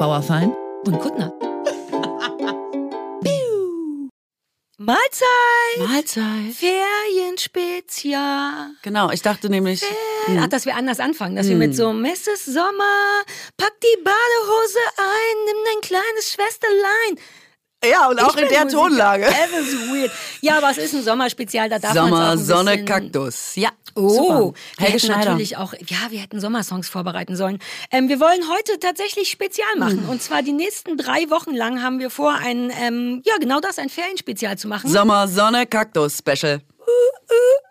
Bauerfein und Kuttner. Mahlzeit! Mahlzeit. Ferienspezial. Genau, ich dachte nämlich. Hm. Ach, dass wir anders anfangen, dass hm. wir mit so Mrs. Sommer, pack die Badehose ein, nimm dein kleines Schwesterlein. Ja, und auch in der Musiker. Tonlage. Das ist weird. Ja, aber es ist ein Sommerspezial, da darf man Sommer, Sonne, Kaktus. Ja. Oh, wir Helge hätten natürlich auch, ja, wir hätten Sommersongs vorbereiten sollen. Ähm, wir wollen heute tatsächlich Spezial machen. Mhm. Und zwar die nächsten drei Wochen lang haben wir vor, ein, ähm, ja, genau das, ein Ferienspezial zu machen. Sommer, Sonne, Kaktus Special. Uh, uh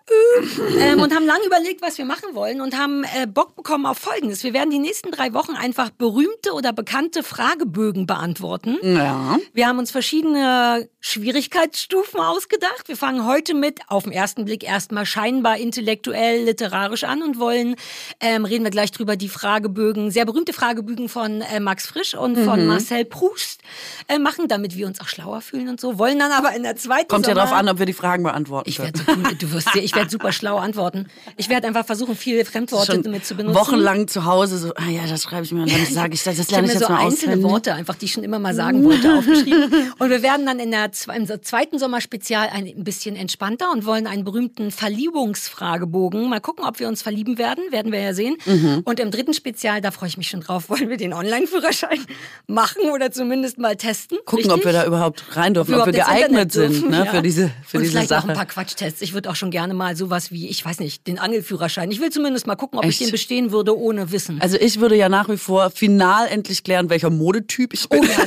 ähm, und haben lange überlegt, was wir machen wollen und haben äh, Bock bekommen auf Folgendes. Wir werden die nächsten drei Wochen einfach berühmte oder bekannte Fragebögen beantworten. Ja. Wir haben uns verschiedene Schwierigkeitsstufen ausgedacht. Wir fangen heute mit, auf den ersten Blick erstmal scheinbar intellektuell, literarisch an und wollen, ähm, reden wir gleich drüber, die Fragebögen, sehr berühmte Fragebögen von äh, Max Frisch und mhm. von Marcel Proust äh, machen, damit wir uns auch schlauer fühlen und so. Wollen dann aber in der zweiten Kommt Sommer ja darauf an, ob wir die Fragen beantworten ich können. So cool, du wirst, ich werde super schlau antworten. Ich werde einfach versuchen, viele Fremdworte damit zu benutzen. Wochenlang zu Hause so, ah ja, das schreibe ich mir und dann sage ich das, das lerne ich, ich jetzt so mal einzelne auswendig. Worte, einfach die ich schon immer mal sagen wollte, aufgeschrieben. Und wir werden dann in der im zweiten Sommerspezial ein bisschen entspannter und wollen einen berühmten Verliebungsfragebogen. Mal gucken, ob wir uns verlieben werden, werden wir ja sehen. Mhm. Und im dritten Spezial, da freue ich mich schon drauf, wollen wir den Online-Führerschein machen oder zumindest mal testen. Gucken, Richtig? ob wir da überhaupt rein dürfen, ob wir, ob wir geeignet sind ne, ja. für diese für und diese vielleicht Sache. auch ein paar Quatschtests. Ich würde auch schon gerne mal sowas wie, ich weiß nicht, den Angelführerschein. Ich will zumindest mal gucken, ob Echt? ich den bestehen würde ohne Wissen. Also ich würde ja nach wie vor final endlich klären, welcher Modetyp ich bin. Oh, ja.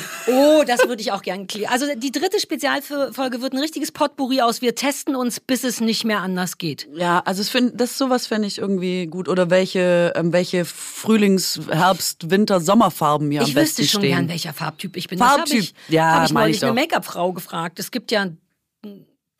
oh das würde ich auch gerne klären. Also die dritte Spezialfolge wird ein richtiges Potpourri aus. Wir testen uns, bis es nicht mehr anders geht. Ja, also find, das sowas fände ich irgendwie gut. Oder welche, ähm, welche Frühlings-, Herbst-, Winter-, Sommerfarben mir ich am besten stehen. Ich wüsste schon gern, welcher Farbtyp ich bin. Farbtyp, das hab ich, ja, habe ich neulich ich eine Make-up-Frau gefragt. Es gibt ja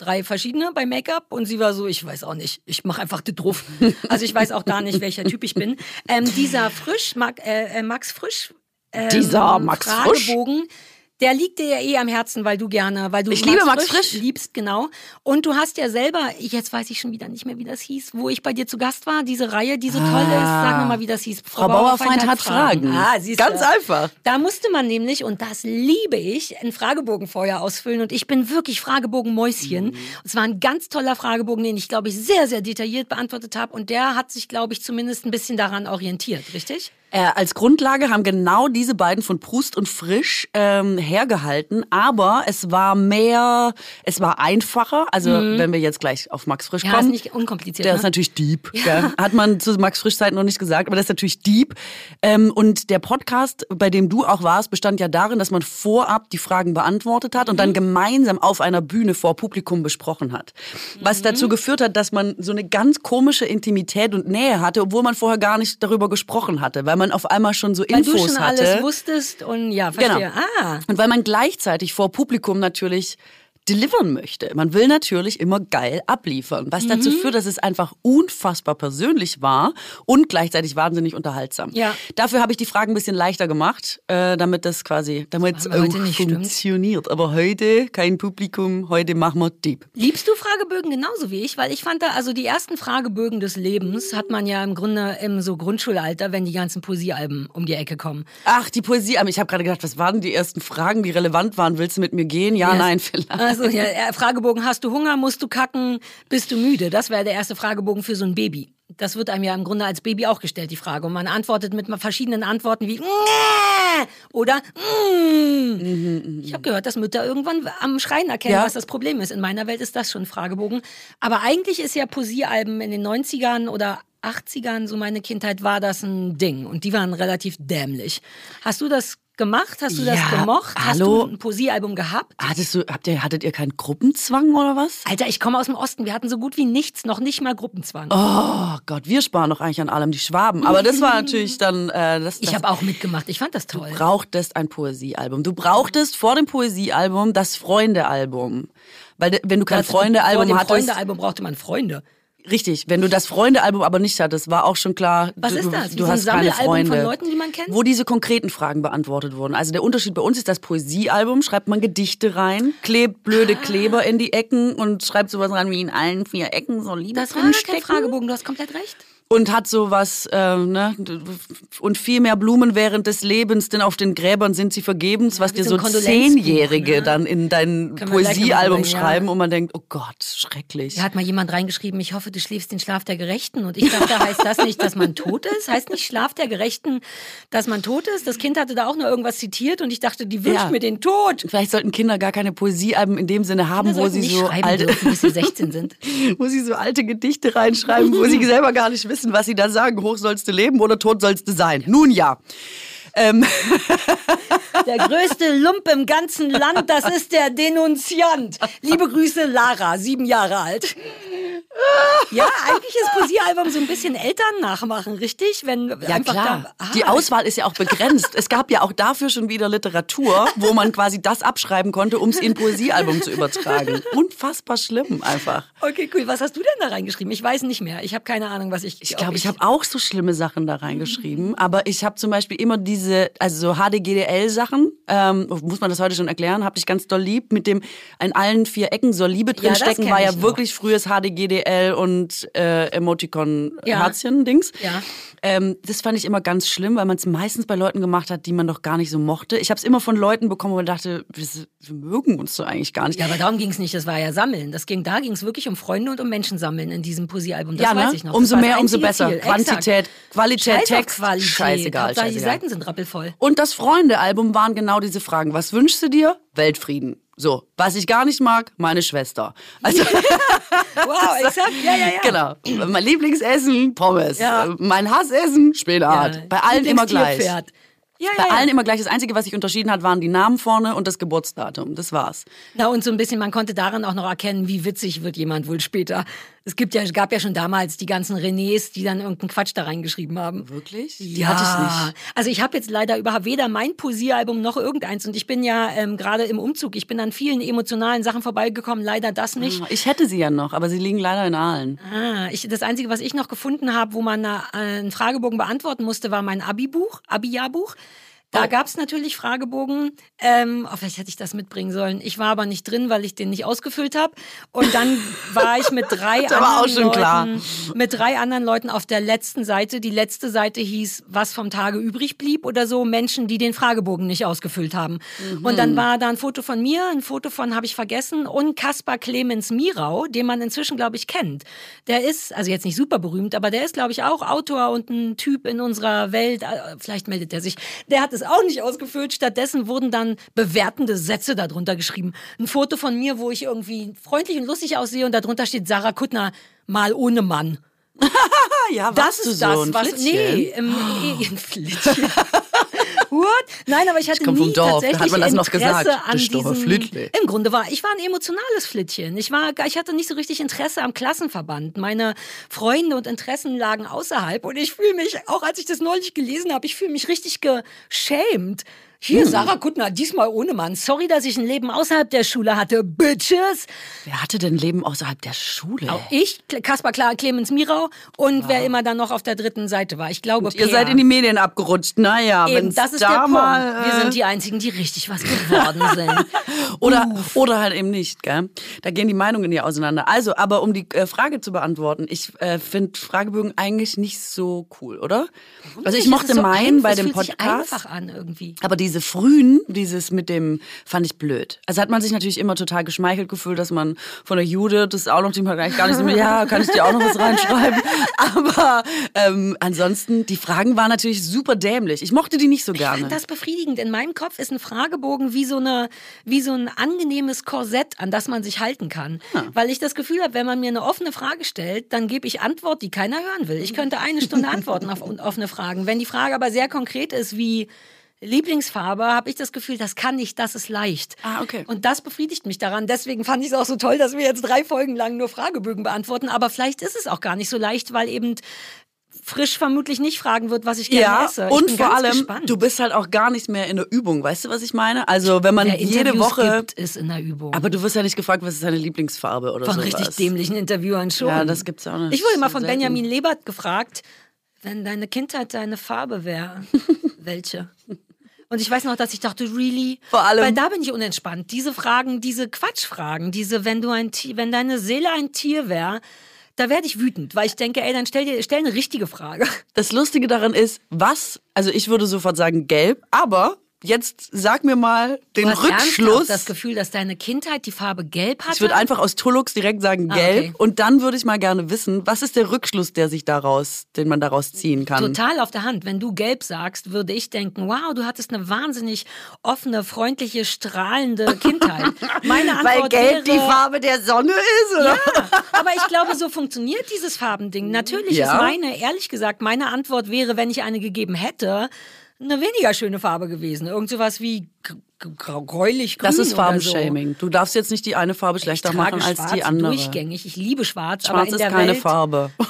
drei verschiedene bei Make-up und sie war so, ich weiß auch nicht, ich mache einfach die drauf. Also ich weiß auch da nicht, welcher Typ ich bin. Ähm, dieser Frisch, äh, äh Max Frisch, ähm, dieser Max Fragebogen, Frisch der liegt dir ja eh am Herzen, weil du gerne, weil du ich Max liebe Max Frisch, Frisch liebst, genau. Und du hast ja selber, jetzt weiß ich schon wieder nicht mehr, wie das hieß, wo ich bei dir zu Gast war, diese Reihe, die so ah, toll ist. Sag mir mal, wie das hieß. Frau, Frau Bauerfeind, hat Fragen. Fragen. Ah, siehst Ganz einfach. Da musste man nämlich, und das liebe ich, einen Fragebogen vorher ausfüllen. Und ich bin wirklich Fragebogenmäuschen. Mhm. Es war ein ganz toller Fragebogen, den ich, glaube ich, sehr, sehr detailliert beantwortet habe. Und der hat sich, glaube ich, zumindest ein bisschen daran orientiert, richtig? Äh, als Grundlage haben genau diese beiden von Prust und Frisch ähm, hergehalten, aber es war mehr, es war einfacher. Also mhm. wenn wir jetzt gleich auf Max Frisch ja, kommen, ist nicht unkompliziert. Der ne? ist natürlich deep. Ja. Hat man zu Max Frisch Zeiten noch nicht gesagt, aber das ist natürlich deep. Ähm, und der Podcast, bei dem du auch warst, bestand ja darin, dass man vorab die Fragen beantwortet hat und dann mhm. gemeinsam auf einer Bühne vor Publikum besprochen hat. Was mhm. dazu geführt hat, dass man so eine ganz komische Intimität und Nähe hatte, obwohl man vorher gar nicht darüber gesprochen hatte, weil man auf einmal schon so Infos hatte. Weil du schon hatte. alles wusstest und ja, verstehe. Genau. Ah. Und weil man gleichzeitig vor Publikum natürlich delivern möchte. Man will natürlich immer geil abliefern, was mhm. dazu führt, dass es einfach unfassbar persönlich war und gleichzeitig wahnsinnig unterhaltsam. Ja. Dafür habe ich die Fragen ein bisschen leichter gemacht, äh, damit das quasi, damit es funktioniert. Stimmt. Aber heute kein Publikum, heute machen wir Deep. Liebst du Fragebögen genauso wie ich? Weil ich fand da, also die ersten Fragebögen des Lebens hat man ja im Grunde im so Grundschulalter, wenn die ganzen Poesiealben um die Ecke kommen. Ach, die Poesiealben. Ich habe gerade gedacht, was waren die ersten Fragen, die relevant waren? Willst du mit mir gehen? Ja, yes. nein, vielleicht. Also ja, äh, Fragebogen, hast du Hunger, musst du kacken, bist du müde? Das wäre der erste Fragebogen für so ein Baby. Das wird einem ja im Grunde als Baby auch gestellt, die Frage. Und man antwortet mit verschiedenen Antworten wie Nää! oder mm. Ich habe gehört, dass Mütter irgendwann am Schreien erkennen, ja. was das Problem ist. In meiner Welt ist das schon ein Fragebogen. Aber eigentlich ist ja Poesiealben in den 90ern oder 80ern, so meine Kindheit, war das ein Ding. Und die waren relativ dämlich. Hast du das gemacht? Hast du das ja, gemocht? Hast hallo? du ein Poesiealbum gehabt? Hattest du, habt ihr, hattet ihr keinen Gruppenzwang oder was? Alter, ich komme aus dem Osten. Wir hatten so gut wie nichts, noch nicht mal Gruppenzwang. Oh Gott, wir sparen doch eigentlich an allem die Schwaben. Aber das war natürlich dann. Äh, das, ich habe auch mitgemacht. Ich fand das toll. Du brauchtest ein Poesiealbum. Du brauchtest vor dem Poesiealbum das Freundealbum. Weil wenn du kein Freundealbum hattest. Vor dem Freundealbum brauchte man Freunde. Richtig, wenn du das Freunde-Album aber nicht hattest, war auch schon klar, Was du, ist das? du hast keine Freunde. von Leuten, die man kennt? Wo diese konkreten Fragen beantwortet wurden. Also der Unterschied bei uns ist das Poesiealbum, schreibt man Gedichte rein, klebt blöde ah. Kleber in die Ecken und schreibt sowas rein wie in allen vier Ecken so Liebe Das war kein Fragebogen, du hast komplett recht. Und hat sowas, äh, ne, und viel mehr Blumen während des Lebens, denn auf den Gräbern sind sie vergebens, was wie dir so Zehnjährige ne? dann in dein Poesiealbum drüber, ja. schreiben und man denkt, oh Gott, schrecklich. Da hat mal jemand reingeschrieben, ich hoffe, du schläfst den Schlaf der Gerechten. Und ich dachte, heißt das nicht, dass man tot ist? Heißt nicht Schlaf der Gerechten, dass man tot ist? Das Kind hatte da auch nur irgendwas zitiert und ich dachte, die wünscht Ja. mir den Tod. Vielleicht sollten Kinder gar keine Poesiealben in dem Sinne haben, Kinder wo sie so schreiben alte, dürfen, bis sie 16 sind. wo sie so alte Gedichte reinschreiben, wo sie selber gar nicht wissen, was sie da sagen. Hoch sollst du leben oder tot sollst du sein. Nun ja. Ähm, Der größte Lump im ganzen Land, das ist der Denunziant. Liebe Grüße, Lara, sieben Jahre alt. Ja, eigentlich ist Poesiealbum so ein bisschen Eltern nachmachen, richtig? Wenn Ja klar. Da, ah, Die Auswahl ist ja auch begrenzt. es gab ja auch dafür schon wieder Literatur, wo man quasi das abschreiben konnte, um es in ein Poesiealbum zu übertragen. Unfassbar schlimm einfach. Okay, cool. Was hast du denn da reingeschrieben? Ich weiß nicht mehr. Ich habe keine Ahnung, was ich. Ich glaube, ich habe auch so schlimme Sachen da reingeschrieben, aber ich habe zum Beispiel immer diese, also so HDGDL-Sachen, ähm, muss man das heute schon erklären, hab dich ganz doll lieb, mit dem in allen vier Ecken soll Liebe Ja, drinstecken, kenn war ja noch. wirklich frühes HDGDL und äh, Ja. Emoticon-Herzchen-Dings. Ja. Ähm, das fand ich immer ganz schlimm, weil man es meistens bei Leuten gemacht hat, die man doch gar nicht so mochte. Ich habe es immer von Leuten bekommen, wo man dachte, wir, wir mögen uns doch eigentlich gar nicht. Ja, aber darum ging es nicht. Das war ja Sammeln. Das ging, da ging es wirklich um Freunde und um Menschen sammeln in diesem Poesiealbum. Das ja, weiß ne? ich noch. Umso mehr, umso besser. Ziel. Quantität, Exakt. Qualität, Scheiß Text, Qualität. scheißegal, Hauptsache, Die scheißegal. Seiten sind rappelvoll. Und das Freunde-Album waren genau diese Fragen. Was wünschst du dir? Weltfrieden. So, was ich gar nicht mag, meine Schwester. Also, Wow, exakt. Ja, ja, ja. genau. Mein Lieblingsessen, Pommes. Ja. Mein Hassessen, Spinat. Ja. Bei allen immer gleich. Ja, Bei ja, ja. allen immer gleich. Das Einzige, was sich unterschieden hat, waren die Namen vorne und das Geburtsdatum. Das war's. Na, und so ein bisschen, man konnte daran auch noch erkennen, wie witzig wird jemand wohl später. Es gibt ja, gab ja schon damals die ganzen Renés, die dann irgendeinen Quatsch da reingeschrieben haben. Wirklich? Die Ja, hatte ich nicht. also ich habe jetzt leider überhaupt weder mein Poesiealbum noch irgendeins und ich bin ja ähm, gerade im Umzug. Ich bin an vielen emotionalen Sachen vorbeigekommen, leider das nicht. Ich hätte sie ja noch, aber sie liegen leider in Aalen. Ah, ich, das Einzige, was ich noch gefunden habe, wo man äh, einen Fragebogen beantworten musste, war mein Abi-Buch, Abi-Jahrbuch. Da Oh. gab's natürlich Fragebogen. Ähm, oh, vielleicht hätte ich das mitbringen sollen. Ich war aber nicht drin, weil ich den nicht ausgefüllt habe. Und dann war ich mit drei anderen Leuten, klar. mit drei anderen Leuten auf der letzten Seite. Die letzte Seite hieß, was vom Tage übrig blieb oder so. Menschen, die den Fragebogen nicht ausgefüllt haben. Und Mhm. dann war da ein Foto von mir, ein Foto von habe ich vergessen und Kaspar Clemens Mirau, den man inzwischen glaube ich kennt. Der ist also jetzt nicht super berühmt, aber der ist glaube ich auch Autor und ein Typ in unserer Welt. Äh, Vielleicht meldet er sich. Der hat es auch nicht ausgefüllt. Stattdessen wurden dann bewertende Sätze darunter geschrieben. Ein Foto von mir, wo ich irgendwie freundlich und lustig aussehe und darunter steht Sarah Kuttner mal ohne Mann. Ja, Das ist so das, was. Flittchen? Nee, im, nee, ein Flittchen. What? Nein, aber ich hatte Ich nie vom Dorf, da tatsächlich hat man das noch Interesse gesagt. an diesem. Im Grunde war ich war ein emotionales Flittchen. Ich war, ich hatte nicht so richtig Interesse am Klassenverband. Meine Freunde und Interessen lagen außerhalb und ich fühle mich, auch als ich das neulich gelesen habe, ich fühle mich richtig geschämt. Hier, Sarah Kuttner, diesmal ohne Mann. Sorry, dass ich ein Leben außerhalb der Schule hatte. Bitches. Wer hatte denn Leben außerhalb der Schule? Ich, Kaspar Klar, Clemens Mirau und wer immer dann noch auf der dritten Seite war. Ich glaube, Ihr seid in die Medien abgerutscht. Naja, Eben, wenn das ist da der Punkt. mal. Wir äh, sind die Einzigen, die richtig was geworden sind. Oder, oder halt eben nicht, gell? Da gehen die Meinungen ja auseinander. Also, aber um die äh, Frage zu beantworten, ich äh, finde Fragebögen eigentlich nicht so cool, oder? Also ich mochte so meinen bei dem fühlt sich Podcast. einfach an irgendwie. Aber diese frühen, dieses mit dem, fand ich blöd. Also hat man sich natürlich immer total geschmeichelt gefühlt, dass man von der Jude, das ist auch noch, die man gar nicht so ja, kann ich dir auch noch was reinschreiben. Aber ähm, ansonsten, die Fragen waren natürlich super dämlich. Ich mochte die nicht so Ich gerne. fand das befriedigend. In meinem Kopf ist ein Fragebogen wie so, eine, wie so ein angenehmes Korsett, an das man sich halten kann. Weil ich das Gefühl habe, wenn man mir eine offene Frage stellt, dann gebe ich Antwort, die keiner hören will. Ich könnte eine Stunde antworten auf offene Fragen. Wenn die Frage aber sehr konkret ist, wie Lieblingsfarbe, habe ich das Gefühl, das kann ich, das ist leicht. Ah, okay. Und das befriedigt mich daran. Deswegen fand ich es auch so toll, dass wir jetzt drei Folgen lang nur Fragebögen beantworten. Aber vielleicht ist es auch gar nicht so leicht, weil eben frisch vermutlich nicht fragen wird, was ich gerne Ja, esse. Ich und vor allem, gespannt. du bist halt auch gar nicht mehr in der Übung. Weißt du, was ich meine? Also, wenn man Wer jede Woche. gibt, ist in der Übung. Aber du wirst ja nicht gefragt, was ist deine Lieblingsfarbe oder von sowas. richtig dämlichen Interviewern schon. Ja, das gibt's auch nicht. Ich wurde mal So von selten. Benjamin Lebert gefragt, wenn deine Kindheit deine Farbe wäre, welche? Und ich weiß noch, dass ich dachte, really? Vor allem- Weil da bin ich unentspannt. Diese Fragen, diese Quatschfragen, diese, wenn du ein Tier, wenn deine Seele ein Tier wäre, Da werde ich wütend, weil ich denke, ey, dann stell dir stell eine richtige Frage. Das Lustige daran ist, was, also ich würde sofort sagen gelb, aber jetzt sag mir mal den Du hast Rückschluss. das Gefühl, dass deine Kindheit die Farbe gelb hatte? Ich würde einfach aus Tullux direkt sagen Ah, gelb okay. und dann würde ich mal gerne wissen, was ist der Rückschluss, der sich daraus, den man daraus ziehen kann. Total auf der Hand. Wenn du gelb sagst, würde ich denken, wow, du hattest eine wahnsinnig offene, freundliche, strahlende Kindheit. Meine Antwort wäre, Farbe der Sonne ist, oder? Ja, aber ich glaube, so funktioniert dieses Farbending. Natürlich Ja. ist meine, ehrlich gesagt, meine Antwort wäre, wenn ich eine gegeben hätte, eine weniger schöne Farbe gewesen. Irgend sowas wie gräulich grün Das ist Farbenshaming. Du darfst jetzt nicht die eine Farbe so. schlechter machen als schwarz die andere. durchgängig. Ich liebe schwarz, aber Schwarz ist keine Welt Farbe.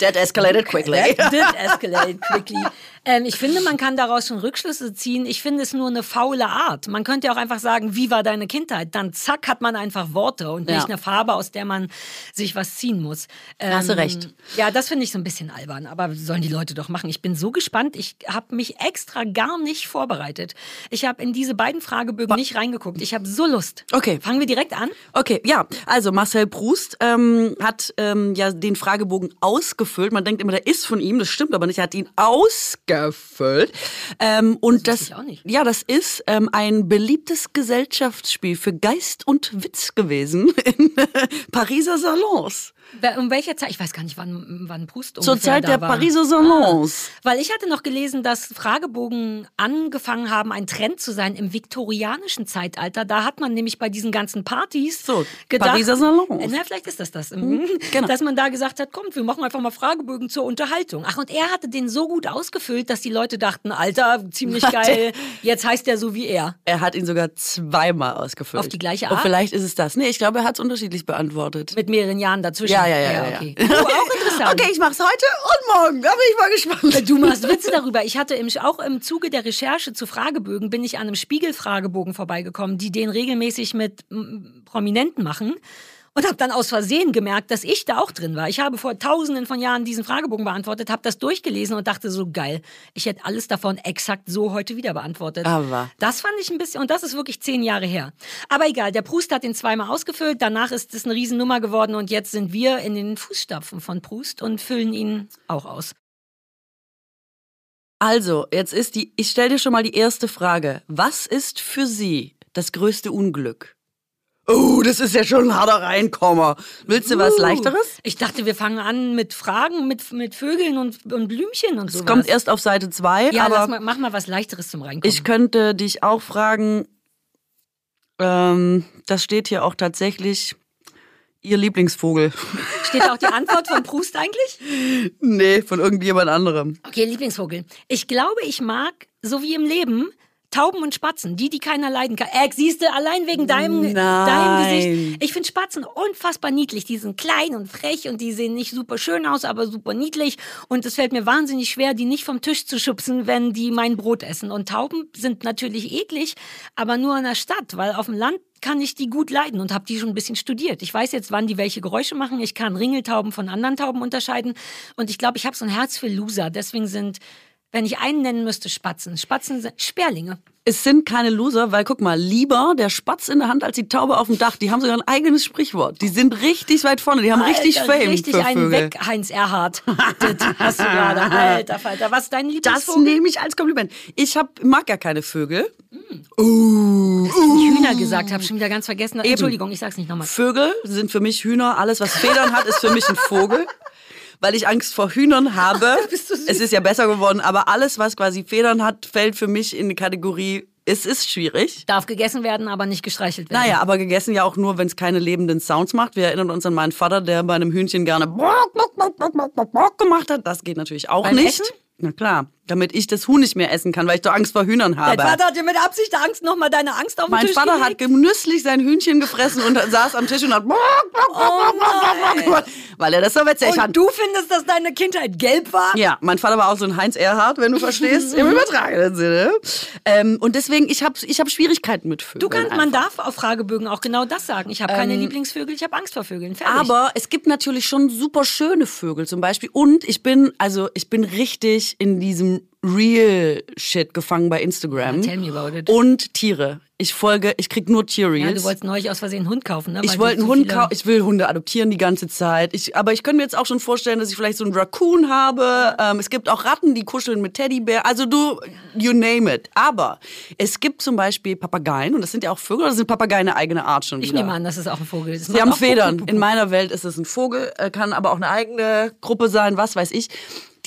That escalated quickly. That did escalate quickly. Ähm, ich finde, man kann daraus schon Rückschlüsse ziehen. Ich finde es nur eine faule Art. Man könnte ja auch einfach sagen, wie war deine Kindheit? Dann zack, hat man einfach Worte und Ja. nicht eine Farbe, aus der man sich was ziehen muss. Ähm, Hast du recht. Ja, das finde ich so ein bisschen albern, aber sollen die Leute doch machen. Ich bin so gespannt. Ich habe mich extra gar nicht vorbereitet. Ich habe in diese beiden Fragebögen nicht reingeguckt. Ich habe so Lust. Okay. Fangen wir direkt an. Okay, ja, also Marcel Proust ähm, hat ähm, ja den Fragebogen ausgefüllt. Man denkt immer, der ist von ihm, das stimmt aber nicht. Er hat ihn ausgefüllt. Ähm, und Das das, ja, das ist ähm, ein beliebtes Gesellschaftsspiel für Geist und Witz gewesen in Pariser Salons. Um welcher Zeit? Ich weiß gar nicht, wann, wann Proust Zur Zeit der war. Pariser Salons. Weil ich hatte noch gelesen, dass Fragebogen angefangen haben, ein Trend zu sein im viktorianischen Zeitalter. Da hat man nämlich bei diesen ganzen Partys So, gedacht, Pariser Salons. Na, vielleicht ist das das. Mhm. genau. Dass man da gesagt hat, kommt, wir machen einfach mal Fragebögen zur Unterhaltung. Ach, und er hatte den so gut ausgefüllt, dass die Leute dachten, Alter, ziemlich Warte. geil, jetzt heißt er so wie er. Er hat ihn sogar zweimal ausgefüllt. Auf die gleiche Oh, Art? vielleicht ist es das. Nee, ich glaube, er hat es unterschiedlich beantwortet. Mit mehreren Jahren dazwischen. Ja, ja, ja. ja, okay. ja. Oh, auch interessant. Okay, ich mach's heute und morgen. Da bin ich mal gespannt. Du machst Witze darüber. Ich hatte im, auch im Zuge der Recherche zu Fragebögen bin ich an einem Spiegel-Fragebogen vorbeigekommen, die den regelmäßig mit Prominenten machen. Und habe dann aus Versehen gemerkt, dass ich da auch drin war. Ich habe vor tausenden von Jahren diesen Fragebogen beantwortet, habe das durchgelesen und dachte so geil, ich hätte alles davon exakt so heute wieder beantwortet. Aber. Das fand ich ein bisschen, und das ist wirklich zehn Jahre her. Aber egal, der Proust hat den zweimal ausgefüllt, danach ist es eine Riesennummer geworden und jetzt sind wir in den Fußstapfen von Proust und füllen ihn auch aus. Also, jetzt ist die, ich stelle dir schon mal die erste Frage. Was ist für Sie das größte Unglück? Oh, das ist ja schon ein harter Reinkommer. Willst du was Uh, Leichteres? Ich dachte, wir fangen an mit Fragen, mit, mit Vögeln und, und Blümchen und so. Es kommt erst auf Seite 2, Ja, lass aber mal, mach mal was Leichteres zum Reinkommen. ich könnte dich auch fragen, ähm, das steht hier auch tatsächlich, Ihr Lieblingsvogel. Steht da auch die Antwort von Proust eigentlich? nee, von irgendjemand anderem. Okay, Lieblingsvogel. Ich glaube, ich mag, so wie im Leben, Tauben und Spatzen, die, die keiner leiden kann. Äh, siehst du, allein wegen deinem, deinem. Gesicht. Ich finde Spatzen unfassbar niedlich. Die sind klein und frech und die sehen nicht super schön aus, aber super niedlich. Und es fällt mir wahnsinnig schwer, die nicht vom Tisch zu schubsen, wenn die mein Brot essen. Und Tauben sind natürlich eklig, aber nur in der Stadt, weil auf dem Land kann ich die gut leiden und habe die schon ein bisschen studiert. Ich weiß jetzt, wann die welche Geräusche machen. Ich kann Ringeltauben von anderen Tauben unterscheiden. Und ich glaube, ich habe so ein Herz für Loser. Deswegen sind, wenn ich einen nennen müsste, Spatzen. Spatzen sind Sperlinge. Es sind keine Loser, weil guck mal, lieber der Spatz in der Hand als die Taube auf dem Dach. Die haben sogar ein eigenes Sprichwort. Die sind richtig weit vorne. Die haben richtig Alter, Fame Richtig für einen Vögel. weg, Heinz Erhardt. das hast du gerade. Alter Falter. Was ist dein Das Lieblingsvogel? nehme ich als Kompliment. Ich hab, mag ja keine Vögel. Dass ich nicht Hühner gesagt habe, schon wieder ganz vergessen. Entschuldigung, ich sag's nicht nochmal. Vögel sind für mich Hühner. Alles, was Federn hat, ist für mich ein Vogel. Weil ich Angst vor Hühnern habe. Es ist ja besser geworden, aber alles, was quasi Federn hat, fällt für mich in die Kategorie, es ist schwierig. Darf gegessen werden, aber nicht gestreichelt werden. Naja, aber gegessen ja auch nur, wenn es keine lebenden Sounds macht. Wir erinnern uns an meinen Vater, der bei einem Hühnchen gerne Bock, Bock, Bock, Bock, Bock, Bock, Bock gemacht hat. Das geht natürlich auch Beim nicht. Essen? Na klar, damit ich das Huhn nicht mehr essen kann, weil ich doch Angst vor Hühnern habe. Dein Vater hat dir mit Absicht Angst nochmal deine Angst auf den mein Tisch Vater gelegt. hat genüsslich sein Hühnchen gefressen und saß am Tisch und hat gemacht, weil er das so witzig Oh Und du findest, dass deine Kindheit gelb war? Ja, mein Vater war auch so ein Heinz Erhardt, wenn du verstehst, im übertragenen Sinne. Ähm, und deswegen, ich habe ich hab Schwierigkeiten mit Vögeln. Du kannst, man darf auf Fragebögen auch genau das sagen. Ich habe keine Lieblingsvögel, ich habe Angst vor Vögeln. Fertig. Aber es gibt natürlich schon super schöne Vögel zum Beispiel. Und ich bin, also ich bin richtig in diesem Real Shit gefangen bei Instagram. tell me about it. Und Tiere. Ich folge, ich krieg nur Tierreels. Ja, du wolltest neulich aus Versehen einen Hund kaufen, ne? Weil Ich wollte einen Hund kaufen. Ich will Hunde adoptieren die ganze Zeit. Ich, aber ich könnte mir jetzt auch schon vorstellen, dass ich vielleicht so einen Raccoon habe. Ähm, es gibt auch Ratten, die kuscheln mit Teddybär. Also du, you name it. Aber es gibt zum Beispiel Papageien und das sind ja auch Vögel oder sind Papageien eine eigene Art schon Ich wieder? nehme an, das ist auch ein Vogel. Das Sie haben Pup, Federn. Pup, Pup, In meiner Welt ist es ein Vogel, äh, kann aber auch eine eigene Gruppe sein, was weiß ich.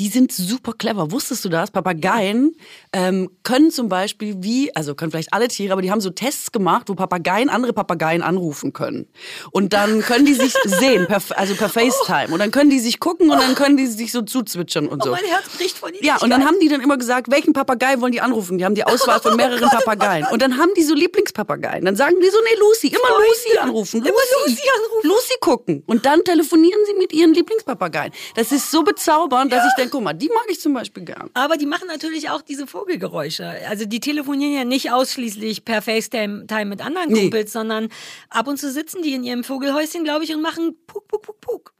Die sind super clever. Wusstest du das? Papageien ähm, können zum Beispiel wie, also können vielleicht alle Tiere, aber die haben so Tests gemacht, wo Papageien andere Papageien anrufen können. Und dann können die sich sehen, per, also per FaceTime. Und dann können die sich gucken und dann können die sich so zuzwitschern und Oh, so. mein Herz bricht von Ja, und dann haben die dann immer gesagt, welchen Papagei wollen die anrufen? Die haben die Auswahl von mehreren Papageien. Und dann haben die so Lieblingspapageien. Dann sagen die so, nee, Lucy, immer Freunde. Lucy anrufen. Immer Lucy anrufen. Lucy gucken. Und dann telefonieren sie mit ihren Lieblingspapageien. Das ist so bezaubernd, dass ich denke, guck mal, die mag ich zum Beispiel gern. Aber die machen natürlich auch diese Vogelgeräusche. Also die telefonieren ja nicht ausschließlich per FaceTime Time mit anderen Nee. Kumpels, sondern ab und zu sitzen die in ihrem Vogelhäuschen, glaube ich, und machen Puk, Puk, Puk, Puk.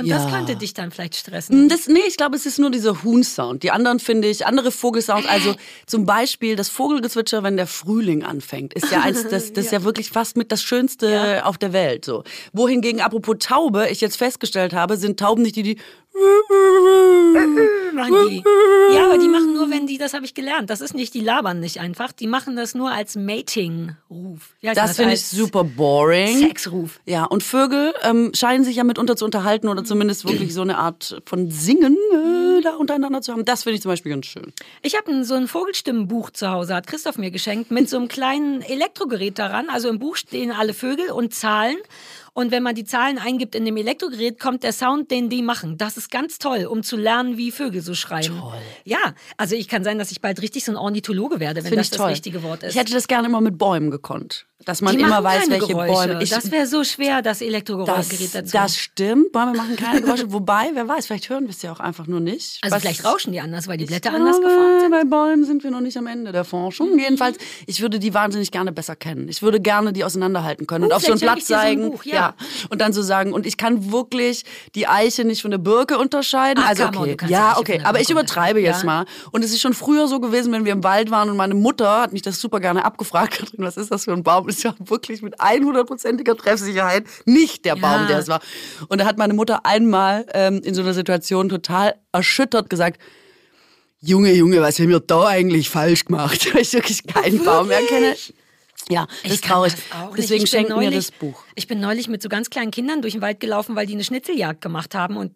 Und das Ja. könnte dich dann vielleicht stressen. Das, nee, ich glaube, es ist nur dieser Huhn-Sound. Die anderen finde ich, andere Vogelsounds, also zum Beispiel das Vogelgezwitscher, wenn der Frühling anfängt, ist ja eins, das, das ist ja wirklich fast mit das Schönste auf der Welt. So. Wohingegen, apropos Taube, ich jetzt festgestellt habe, sind Tauben nicht die, die machen die. Ja, aber die machen nur, wenn die, das habe ich gelernt. Das ist nicht, die labern nicht einfach. Die machen das nur als Mating-Ruf. Wie heißt Das finde ich super boring. Sexruf. Ja, und Vögel ähm, scheinen sich ja mitunter zu unterhalten oder zumindest wirklich so eine Art von Singen äh, da untereinander zu haben. Das finde ich zum Beispiel ganz schön. Ich habe so ein Vogelstimmenbuch zu Hause, hat Christoph mir geschenkt, mit so einem kleinen Elektrogerät daran. Also im Buch stehen alle Vögel und Zahlen. Und wenn man die Zahlen eingibt in dem Elektrogerät, kommt der Sound, den die machen. Das ist ganz toll, um zu lernen, wie Vögel so schreien. Toll. Ja, also ich kann sein, dass ich bald richtig so ein Ornithologe werde, wenn das ich das toll. richtige Wort ist. Ich hätte das gerne immer mit Bäumen gekonnt. Dass man die immer weiß, welche Geräusche. Bäume. Ich, das wäre so schwer, das Elektrogerät das, dazu. das stimmt. Bäume machen keine Geräusche. Wobei, wer weiß, vielleicht hören wir es ja auch einfach nur nicht. also Was- vielleicht rauschen die anders, weil die Blätter Ich anders glaube, geformt sind. Bei Bäumen sind wir noch nicht am Ende der Forschung. Jedenfalls, ich würde die wahnsinnig gerne besser kennen. Ich würde gerne die auseinanderhalten können und Oh, auf so einen Platz dir so ein zeigen. Buch, ja. Und dann so sagen, und ich kann wirklich die Eiche nicht von der Birke unterscheiden. Ah, also on, okay. die Ja, okay. Aber ich übertreibe jetzt unterscheiden. mal. Und es ist schon früher so gewesen, wenn wir im Wald waren und meine Mutter hat mich das super gerne abgefragt. Was ist das für ein Baum? Das ist ja wirklich mit 100%iger Treffsicherheit nicht der Baum, Ja. der es war. Und da hat meine Mutter einmal ähm, in so einer Situation total erschüttert gesagt, Junge, Junge, was haben wir da eigentlich falsch gemacht? Weil ich wirklich keinen Baum erkenne. Ja, das Ich ist traurig. das. Deswegen schenkt mir das Buch. Ich bin neulich mit so ganz kleinen Kindern durch den Wald gelaufen, weil die eine Schnitzeljagd gemacht haben und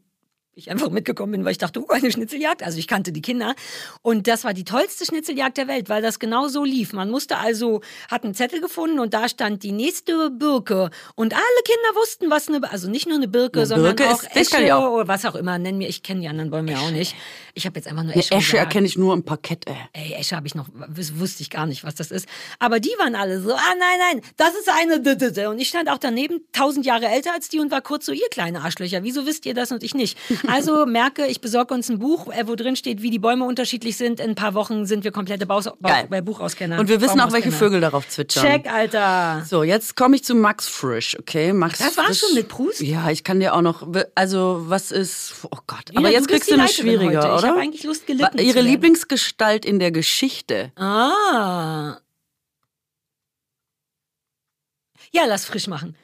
ich einfach mitgekommen bin, weil ich dachte, oh, eine Schnitzeljagd. Also ich kannte die Kinder. Und das war die tollste Schnitzeljagd der Welt, weil das genau so lief. Man musste also, hat einen Zettel gefunden und da stand die nächste Birke. Und alle Kinder wussten, was eine, also nicht nur eine Birke, Eine sondern Birke auch ist- Esche auch. oder was auch immer. Nennen wir, ich kenne die anderen Bäume ja auch nicht. Ich habe jetzt einfach nur Eine Esche Esche gesagt. erkenne ich nur im Parkett, ey. Ey, Esche habe ich noch, wus- wusste ich gar nicht, was das ist. Aber die waren alle so, ah nein, nein, das ist eine. Und ich stand auch daneben, tausend Jahre älter als die und war kurz so, ihr kleine Arschlöcher, wieso wisst ihr das und ich nicht? Also merke, ich besorge uns ein Buch, äh, wo drin steht, wie die Bäume unterschiedlich sind. In ein paar Wochen sind wir komplette Baus Geil. bei Buchauskenner. Und wir wissen auch, welche. Vögel darauf zwitschern. Check, Alter. So, jetzt komme ich zu Max Frisch, okay? Max Das war's schon mit Proust? Ja, ich kann dir auch noch, also was ist, oh Gott, aber jetzt kriegst du eine schwieriger, heute. Ich oder? hab eigentlich Lust, gelitten Ihre. Lieblingsgestalt in der Geschichte. Ah. Ja, lass frisch machen.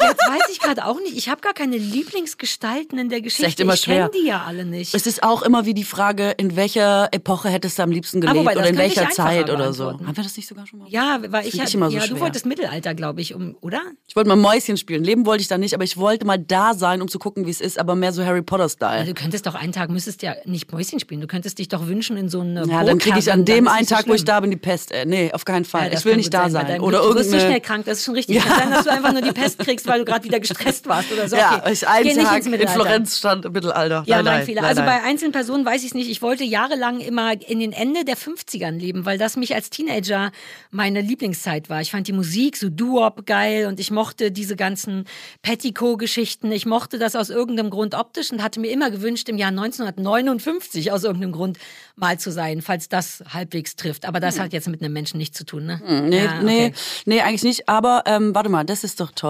Jetzt weiß ich gerade auch nicht. Ich habe gar keine Lieblingsgestalten in der Geschichte. echt immer ich schwer. kenne die ja alle nicht. Es ist auch immer wie die Frage, in welcher Epoche hättest du am liebsten gelebt wobei, oder in welcher Zeit oder so. Haben wir das nicht sogar schon mal? ja, weil ich, ja, ich immer so ja, du schwer. wolltest Mittelalter, glaube ich, um, oder? Ich wollte mal Mäuschen spielen. Leben wollte ich da nicht, aber ich wollte mal da sein, um zu gucken, wie es ist, aber mehr so Harry Potter-Style. Also, du könntest doch einen Tag, müsstest ja nicht Mäuschen spielen. Du könntest dich doch wünschen in so eine Ja, dann kriege ich an dem ist einen nicht so Tag, wo ich da bin, die Pest. Äh, nee, auf keinen Fall. Ja, ich will nicht da sein. deinem Oder Glück. Du wirst so schnell krank, das ist schon richtig. Kann sein, dass du einfach nur die Pest kriegst, weil du gerade wieder gestresst warst oder so. Ja, Okay. ich einen Geh Tag in. Florenz stand im Mittelalter. Ja, nein, mein nein, Fehler. Nein, also bei einzelnen Personen weiß ich es nicht. Ich wollte jahrelang immer in den Ende der 50ern leben, weil das mich als Teenager meine Lieblingszeit war. Ich fand die Musik so Duop geil und ich mochte diese ganzen Petticoat-Geschichten. Ich mochte das aus irgendeinem Grund optisch und hatte mir immer gewünscht, im Jahr 1959 aus irgendeinem Grund mal zu sein, falls das halbwegs trifft. Aber das hat jetzt mit einem Menschen nichts zu tun, ne? Nee, Ja, nee, okay. nee, eigentlich nicht. Aber ähm, warte mal, das ist doch toll.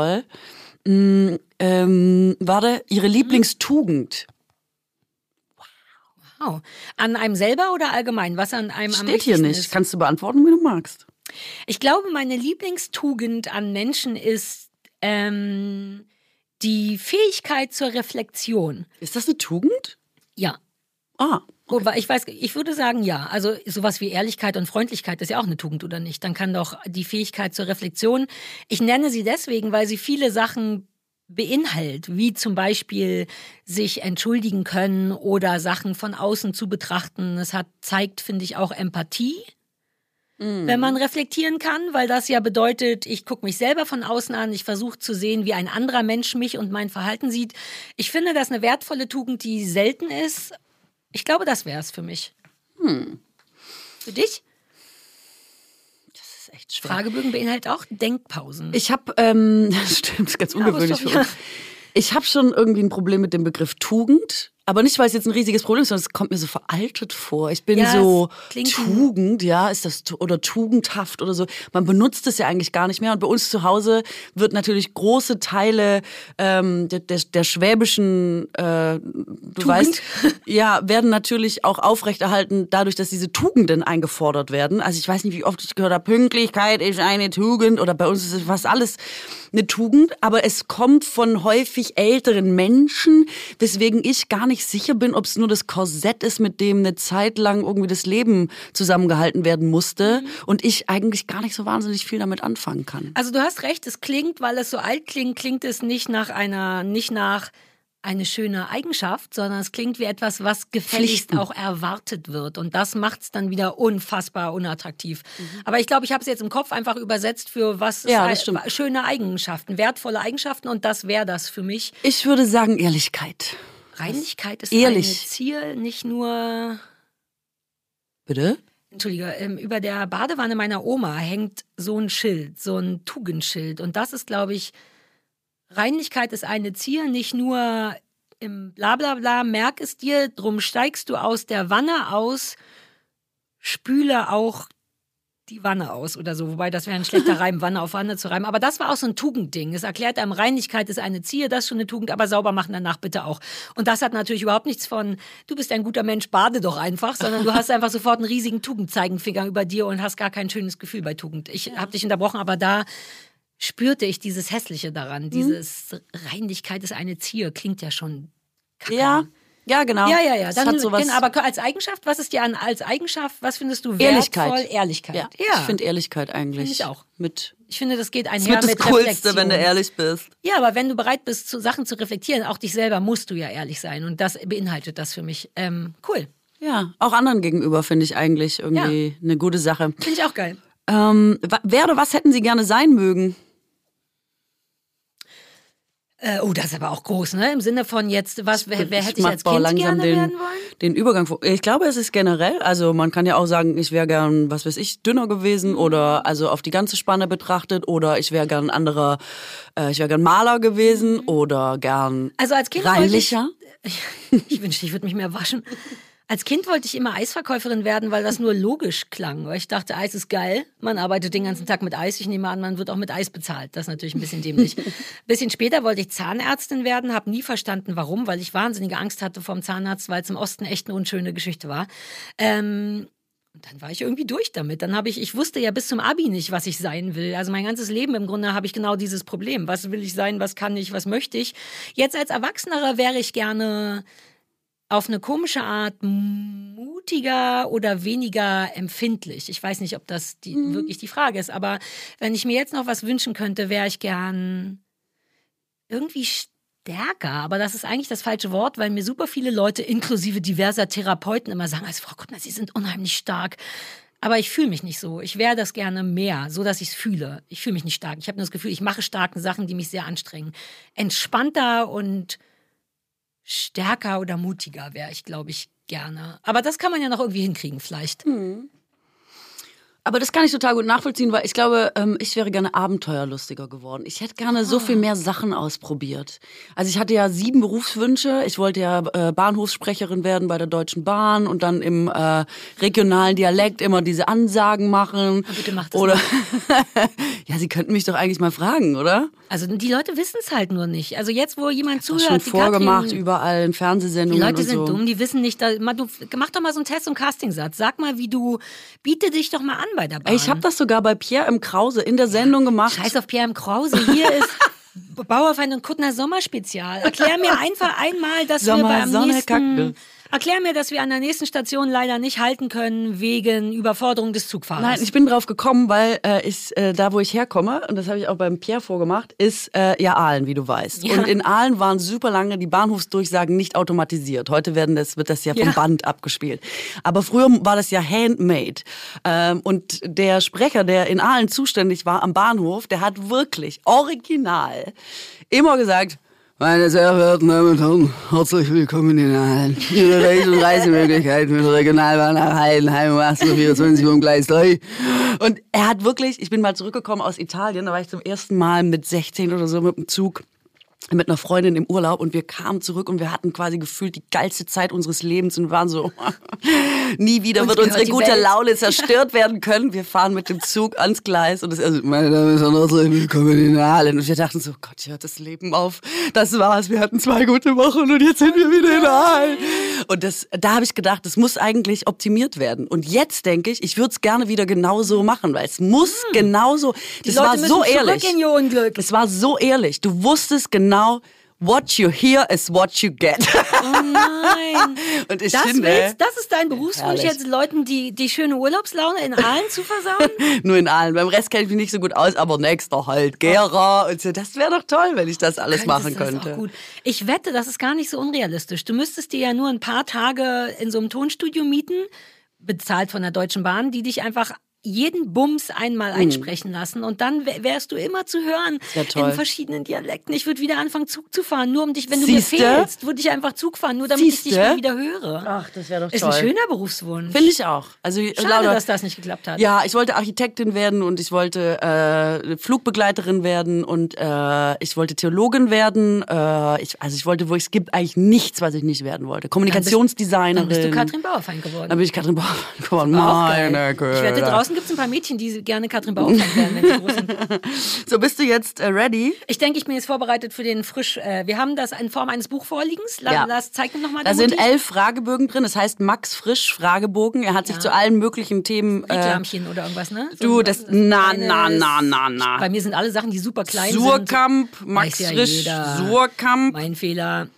Mm, ähm, warte, ihre Lieblingstugend. Wow. An einem selber oder allgemein? Was an einem am Steht hier wichtigsten nicht. Ist? Kannst du beantworten, wie du magst. Ich glaube, meine Lieblingstugend an Menschen ist ähm, die Fähigkeit zur Reflexion. Ist das eine Tugend? Ja. Ah. Wobei ich weiß, ich würde sagen ja. Also sowas wie Ehrlichkeit und Freundlichkeit ist ja auch eine Tugend oder nicht. Dann kann doch die Fähigkeit zur Reflexion. Ich nenne sie deswegen, weil sie viele Sachen beinhaltet, wie zum Beispiel sich entschuldigen können oder Sachen von außen zu betrachten. Es hat zeigt, finde ich, auch Empathie. Wenn man reflektieren kann, weil das ja bedeutet, ich gucke mich selber von außen an, ich versuche zu sehen, wie ein anderer Mensch mich und mein Verhalten sieht. Ich finde das eine wertvolle Tugend, die selten ist. Ich glaube, das wäre es für mich. Für dich? Das ist echt schwer. Fragebögen beinhaltet auch Denkpausen. Ich habe, ähm, das stimmt, ist ganz ungewöhnlich doch- für uns. Ich habe schon irgendwie ein Problem mit dem Begriff Tugend. Aber nicht, weil es jetzt ein riesiges Problem ist, sondern es kommt mir so veraltet vor. Ich bin Ja, so Tugend, ja, ist das oder tugendhaft oder so. Man benutzt es ja eigentlich gar nicht mehr. Und bei uns zu Hause wird natürlich große Teile ähm, der, der, der schwäbischen, äh, du weißt, ja, werden natürlich auch aufrechterhalten, dadurch, dass diese Tugenden eingefordert werden. Also ich weiß nicht, wie oft ich gehört habe, Pünktlichkeit ist eine Tugend oder bei uns ist es fast alles eine Tugend, aber es kommt von häufig älteren Menschen, weswegen ich gar nicht sicher bin, ob es nur das Korsett ist, mit dem eine Zeit lang irgendwie das Leben zusammengehalten werden musste und ich eigentlich gar nicht so wahnsinnig viel damit anfangen kann. Also du hast recht, es klingt, weil es so alt klingt, klingt es nicht nach einer, nicht nach eine schöne Eigenschaft, sondern es klingt wie etwas, was gefälligst Pflichten. auch erwartet wird. Und das macht es dann wieder unfassbar unattraktiv. Aber ich glaube, ich habe es jetzt im Kopf einfach übersetzt für was Ja, schöne Eigenschaften, wertvolle Eigenschaften und das wäre das für mich. Ich würde sagen Ehrlichkeit. Reinlichkeit ist Ehrlich. ein Ziel, nicht nur Bitte? Entschuldige, ähm, über der Badewanne meiner Oma hängt so ein Schild, so ein Tugendschild. Und das ist, glaube ich, Reinlichkeit ist eine Ziel, nicht nur im Blablabla, merk es dir, drum steigst du aus der Wanne aus, spüle auch die Wanne aus oder so. Wobei das wäre ein schlechter Reim, Wanne auf Wanne zu reimen. Aber das war auch so ein Tugendding. Es erklärt einem, Reinlichkeit ist eine Ziel, das ist schon eine Tugend, aber sauber machen danach bitte auch. Und das hat natürlich überhaupt nichts von, du bist ein guter Mensch, bade doch einfach, sondern du hast einfach sofort einen riesigen Tugendzeigenfinger über dir und hast gar kein schönes Gefühl bei Tugend. Ich habe dich unterbrochen, aber da spürte ich dieses Hässliche daran. Dieses Reinlichkeit ist eine Zier, klingt ja schon kacke. Ja, ja, genau. Ja, ja, ja. Dann, hat sowas, genau, aber als Eigenschaft, was ist dir an als Eigenschaft, was findest du Ehrlichkeit. wertvoll? Ehrlichkeit. ja, ja. ich finde Ehrlichkeit eigentlich. Find ich auch. Mit, Ich finde, das geht das einher ist mit mit, das Coolste, wenn du ehrlich bist. Ja, aber wenn du bereit bist, zu Sachen zu reflektieren, auch dich selber, musst du ja ehrlich sein. Und das beinhaltet das für mich. Ähm, cool. Ja, auch anderen gegenüber finde ich eigentlich irgendwie eine gute Sache. Finde ich auch geil. Ähm, wer oder was hätten Sie gerne sein mögen? Äh, oh, das ist aber auch groß, ne? Im Sinne von jetzt, was, wer, wer hätte ich mach- als Kind gerne den, werden wollen? den Übergang. vor- Ich glaube, es ist generell, also man kann ja auch sagen, ich wäre gern, was weiß ich, dünner gewesen Mhm. oder also auf die ganze Spanne betrachtet oder ich wäre gern anderer, äh, ich wäre gern Maler gewesen oder gern Also als Kind wollte ich, reinlicher. ich wünschte, ich würde mich mehr waschen. Als Kind wollte ich immer Eisverkäuferin werden, weil das nur logisch klang. Weil ich dachte, Eis ist geil. Man arbeitet den ganzen Tag mit Eis. Ich nehme an, man wird auch mit Eis bezahlt. Das ist natürlich ein bisschen dämlich. bisschen später wollte ich Zahnärztin werden, habe nie verstanden, warum, weil ich wahnsinnige Angst hatte vom Zahnarzt, weil es im Osten echt eine unschöne Geschichte war. Ähm, dann war ich irgendwie durch damit. Dann habe ich, ich wusste ja bis zum Abi nicht, was ich sein will. Also mein ganzes Leben im Grunde habe ich genau dieses Problem. Was will ich sein? Was kann ich? Was möchte ich? Jetzt als Erwachsener wäre ich gerne auf eine komische Art mutiger oder weniger empfindlich. Ich weiß nicht, ob das die, wirklich die Frage ist, aber wenn ich mir jetzt noch was wünschen könnte, wäre ich gern irgendwie stärker. Aber das ist eigentlich das falsche Wort, weil mir super viele Leute, inklusive diverser Therapeuten, immer sagen, als Frau Kuttner, Sie sind unheimlich stark. Aber ich fühle mich nicht so. Ich wäre das gerne mehr, so dass ich es fühle. Ich fühle mich nicht stark. Ich habe nur das Gefühl, ich mache starken Sachen, die mich sehr anstrengen. Entspannter und stärker oder mutiger wäre ich, glaube ich, gerne. Aber das kann man ja noch irgendwie hinkriegen, vielleicht. Aber das kann ich total gut nachvollziehen, weil ich glaube, ähm, ich wäre gerne abenteuerlustiger geworden. Ich hätte gerne so viel mehr Sachen ausprobiert. Also ich hatte ja sieben Berufswünsche. Ich wollte ja äh, Bahnhofssprecherin werden bei der Deutschen Bahn und dann im äh, regionalen Dialekt immer diese Ansagen machen. Oh, bitte mach das Oder ja, Sie könnten mich doch eigentlich mal fragen, oder? Also die Leute wissen es halt nur nicht. Also jetzt, wo jemand Das zuhört, schon die vorgemacht Katrin, überall in die Fernsehsendungen Leute und sind so. dumm, die wissen nicht. Da, mach doch mal so einen Test- und Castingsatz. Sag mal, wie du, biete dich doch mal an bei der Bahn. Ich habe das sogar bei Pierre im Krause in der Sendung gemacht. Scheiß auf Pierre M. Krause. Hier ist Bauerfeind und Kuttner Sommerspezial. Erklär mir einfach einmal, dass Sommer, wir beim Sonne, nächsten... Kacke. Erklär mir, dass wir an der nächsten Station leider nicht halten können wegen Überforderung des Zugfahrers. Nein, ich bin drauf gekommen, weil äh, ich äh, da, wo ich herkomme, und das habe ich auch beim Pierre vorgemacht, ist äh, ja Aalen, wie du weißt. Ja. Und in Aalen waren super lange die Bahnhofsdurchsagen nicht automatisiert. Heute werden das, wird das ja vom Ja. Band abgespielt. Aber früher war das ja handmade. Ähm, und der Sprecher, der in Aalen zuständig war am Bahnhof, der hat wirklich original immer gesagt, meine sehr verehrten Damen und Herren, herzlich willkommen in Aalen. Ihre Reise- und Reisemöglichkeiten mit der Regionalbahn nach Heidenheim um 18.24 Uhr um Gleis 3. Und er hat wirklich, ich bin mal zurückgekommen aus Italien, da war ich zum ersten Mal mit 16 oder so mit dem Zug mit einer Freundin im Urlaub und wir kamen zurück und wir hatten quasi gefühlt die geilste Zeit unseres Lebens und waren so, nie wieder Uns wird unsere gute Welt. Laune zerstört werden können. Wir fahren mit dem Zug ans Gleis und es also, meine Damen und Herren, willkommen in Aalen. Und wir dachten so, Gott, hier hört das Leben auf. Das war's. Wir hatten zwei gute Wochen und jetzt sind wir wieder in Aalen. Und das, da habe ich gedacht, das muss eigentlich optimiert werden. Und jetzt denke ich, ich würde es gerne wieder genauso machen, weil es muss genauso, Hm. Die das Leute war müssen so ehrlich. in ihr Unglück. Es war so ehrlich. Du wusstest genau, what you hear is what you get. Oh nein. Und ich Das, finde, willst, das ist dein Berufswunsch, jetzt Leuten die, die schöne Urlaubslaune in Aalen zu versauen? nur in allen. Beim Rest kenne ich mich nicht so gut aus, aber nächster halt Gera und so. Das wäre doch toll, wenn ich das alles machen Könntest du das könnte. Auch gut. Ich wette, das ist gar nicht so unrealistisch. Du müsstest dir ja nur ein paar Tage in so einem Tonstudio mieten, bezahlt von der Deutschen Bahn, die dich einfach jeden Bums einmal einsprechen lassen und dann wär- wärst du immer zu hören Hm. toll. in verschiedenen Dialekten. Ich würde wieder anfangen Zug zu fahren, nur um dich, wenn du Siehste? mir fehlst, würde ich einfach Zug fahren, nur damit ich dich Siehste? mal wieder höre. Ach, das wäre doch ist toll. ein schöner Berufswunsch. Finde ich auch. Also Schade, lauter- dass das nicht geklappt hat. Ja, ich wollte Architektin werden und ich wollte äh, Flugbegleiterin werden und äh, ich wollte Theologin werden. Äh, ich, also ich wollte, wo es gibt eigentlich nichts, was ich nicht werden wollte. Kommunikationsdesignerin. Dann bist du Katrin Bauerfein geworden. Dann bin ich Katrin Bauer geworden. Meine Ich wette, Güte. draußen gibt es ein paar Mädchen, die gerne Katrin Bauerfein werden, wenn sie groß sind. So, bist du jetzt äh, ready? Ich denke, ich bin jetzt vorbereitet für den frisch. Äh, wir haben das in Form eines Buchvorliegens. La, Ja. Lass, zeig mir nochmal Da sind elf Fragebögen drin. Das heißt Max Frisch Fragebogen. Er hat sich zu allen möglichen Themen. Äh, Reklamchen oder irgendwas, ne? So du, das. Na, na, na, na, na. Bei mir sind alle Sachen, die super klein sind. Surkamp, Max ja Frisch, jeder. Surkamp. Mein Fehler.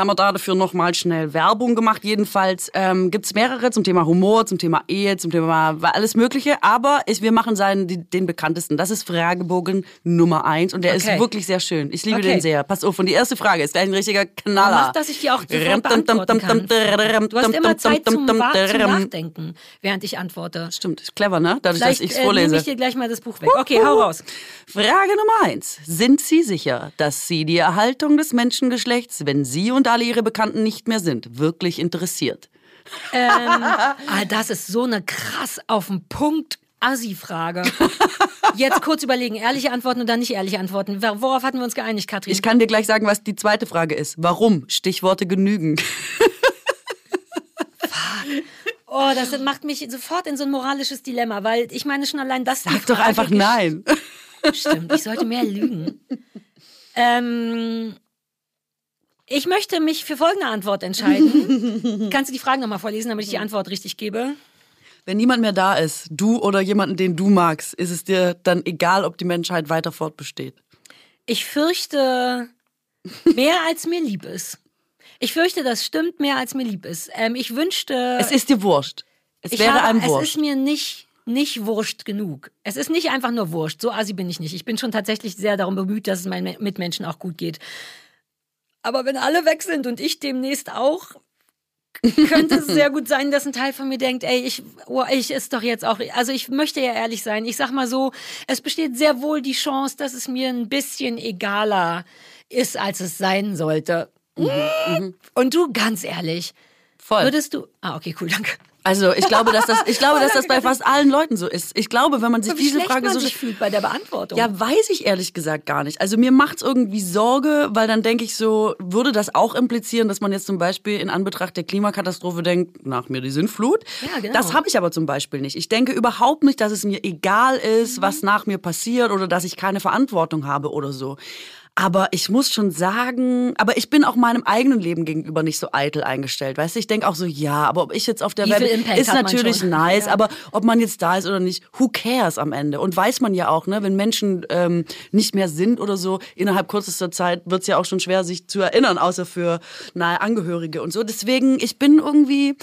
Haben wir da dafür nochmal schnell Werbung gemacht. Jedenfalls ähm, gibt es mehrere zum Thema Humor, zum Thema Ehe, zum Thema alles Mögliche. Aber ich, wir machen seinen, den bekanntesten. Das ist Fragebogen Nummer eins und der Okay. ist wirklich sehr schön. Ich liebe Okay. den sehr. Pass auf, und die erste Frage ist gleich ein richtiger Knaller. Mach, dass ich die auch sofort beantworten kann. Du hast immer Zeit zum, Wa- zum Nachdenken, während ich antworte. Stimmt, ist clever, ne? Dadurch, Vielleicht dass ich es äh, nehme vorlese. ich dir gleich mal das Buch weg. Okay, hau raus. Frage Nummer eins. Sind Sie sicher, dass Sie die Erhaltung des Menschengeschlechts, wenn Sie und alle Ihre Bekannten nicht mehr sind, wirklich interessiert? Ah, das ist so eine krass auf den Punkt Assi-Frage. Jetzt kurz überlegen, ehrliche Antworten oder nicht ehrliche Antworten. Worauf hatten wir uns geeinigt, Katrin? Ich kann dir gleich sagen, was die zweite Frage ist. Warum? Stichworte genügen. oh, das macht mich sofort in so ein moralisches Dilemma, weil ich meine schon allein das. Sag doch einfach nein. Stimmt, ich sollte mehr lügen. Ähm, ich möchte mich für folgende Antwort entscheiden. Kannst du die Fragen nochmal vorlesen, damit ich die Antwort richtig gebe? Wenn niemand mehr da ist, du oder jemanden, den du magst, ist es dir dann egal, ob die Menschheit weiter fortbesteht. Ich fürchte mehr als mir lieb ist. Ich fürchte, das stimmt mehr als mir lieb ist. Ähm, ich wünschte. Es ist dir wurscht. Es wäre habe, einem Es ist wurscht. mir nicht, nicht wurscht genug. Es ist nicht einfach nur wurscht. So assi bin ich nicht. Ich bin schon tatsächlich sehr darum bemüht, dass es meinen Mitmenschen auch gut geht. Aber wenn alle weg sind und ich demnächst auch, könnte es sehr gut sein, dass ein Teil von mir denkt, ey, ich, oh, ich ist doch jetzt auch, also ich möchte ja ehrlich sein. Ich sag mal so, es besteht sehr wohl die Chance, dass es mir ein bisschen egaler ist, als es sein sollte. Und du, ganz ehrlich, Voll. würdest du, ah, okay, cool, danke. Also ich glaube, dass das, ich glaube, dass das bei fast allen Leuten so ist. Ich glaube, wenn man sich Wie diese Frage man so sich fühlt bei der Beantwortung. Ja, weiß ich ehrlich gesagt gar nicht. Also mir macht's irgendwie Sorge, weil dann denke ich so, würde das auch implizieren, dass man jetzt zum Beispiel in Anbetracht der Klimakatastrophe denkt, nach mir die Sintflut. Ja, genau. Das habe ich aber zum Beispiel nicht. Ich denke überhaupt nicht, dass es mir egal ist, Mhm. was nach mir passiert oder dass ich keine Verantwortung habe oder so. Aber ich muss schon sagen, aber ich bin auch meinem eigenen Leben gegenüber nicht so eitel eingestellt. Weißt du, ich denke auch so, ja, aber ob ich jetzt auf der Wie Welt ist natürlich nice, Ja. aber ob man jetzt da ist oder nicht, who cares am Ende? Und weiß man ja auch, ne, wenn Menschen ähm, nicht mehr sind oder so, innerhalb kürzester Zeit wird's ja auch schon schwer, sich zu erinnern, außer für nahe Angehörige und so. Deswegen, ich bin irgendwie,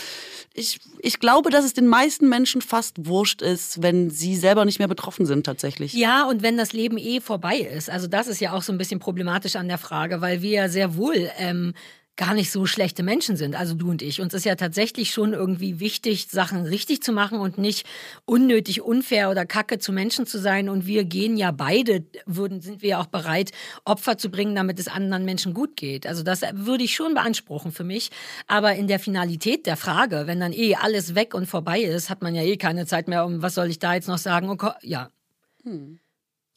ich, ich glaube, dass es den meisten Menschen fast wurscht ist, wenn sie selber nicht mehr betroffen sind tatsächlich. Ja, und wenn das Leben eh vorbei ist. Also das ist ja auch so ein bisschen problematisch an der Frage, weil wir ja sehr wohl ähm, gar nicht so schlechte Menschen sind, also du und ich. Uns ist ja tatsächlich schon irgendwie wichtig, Sachen richtig zu machen und nicht unnötig unfair oder kacke zu Menschen zu sein. Und wir gehen ja beide, würden, sind wir ja auch bereit, Opfer zu bringen, damit es anderen Menschen gut geht. Also das würde ich schon beanspruchen für mich. Aber in der Finalität der Frage, wenn dann eh alles weg und vorbei ist, hat man ja eh keine Zeit mehr, um was soll ich da jetzt noch sagen? Okay, ja,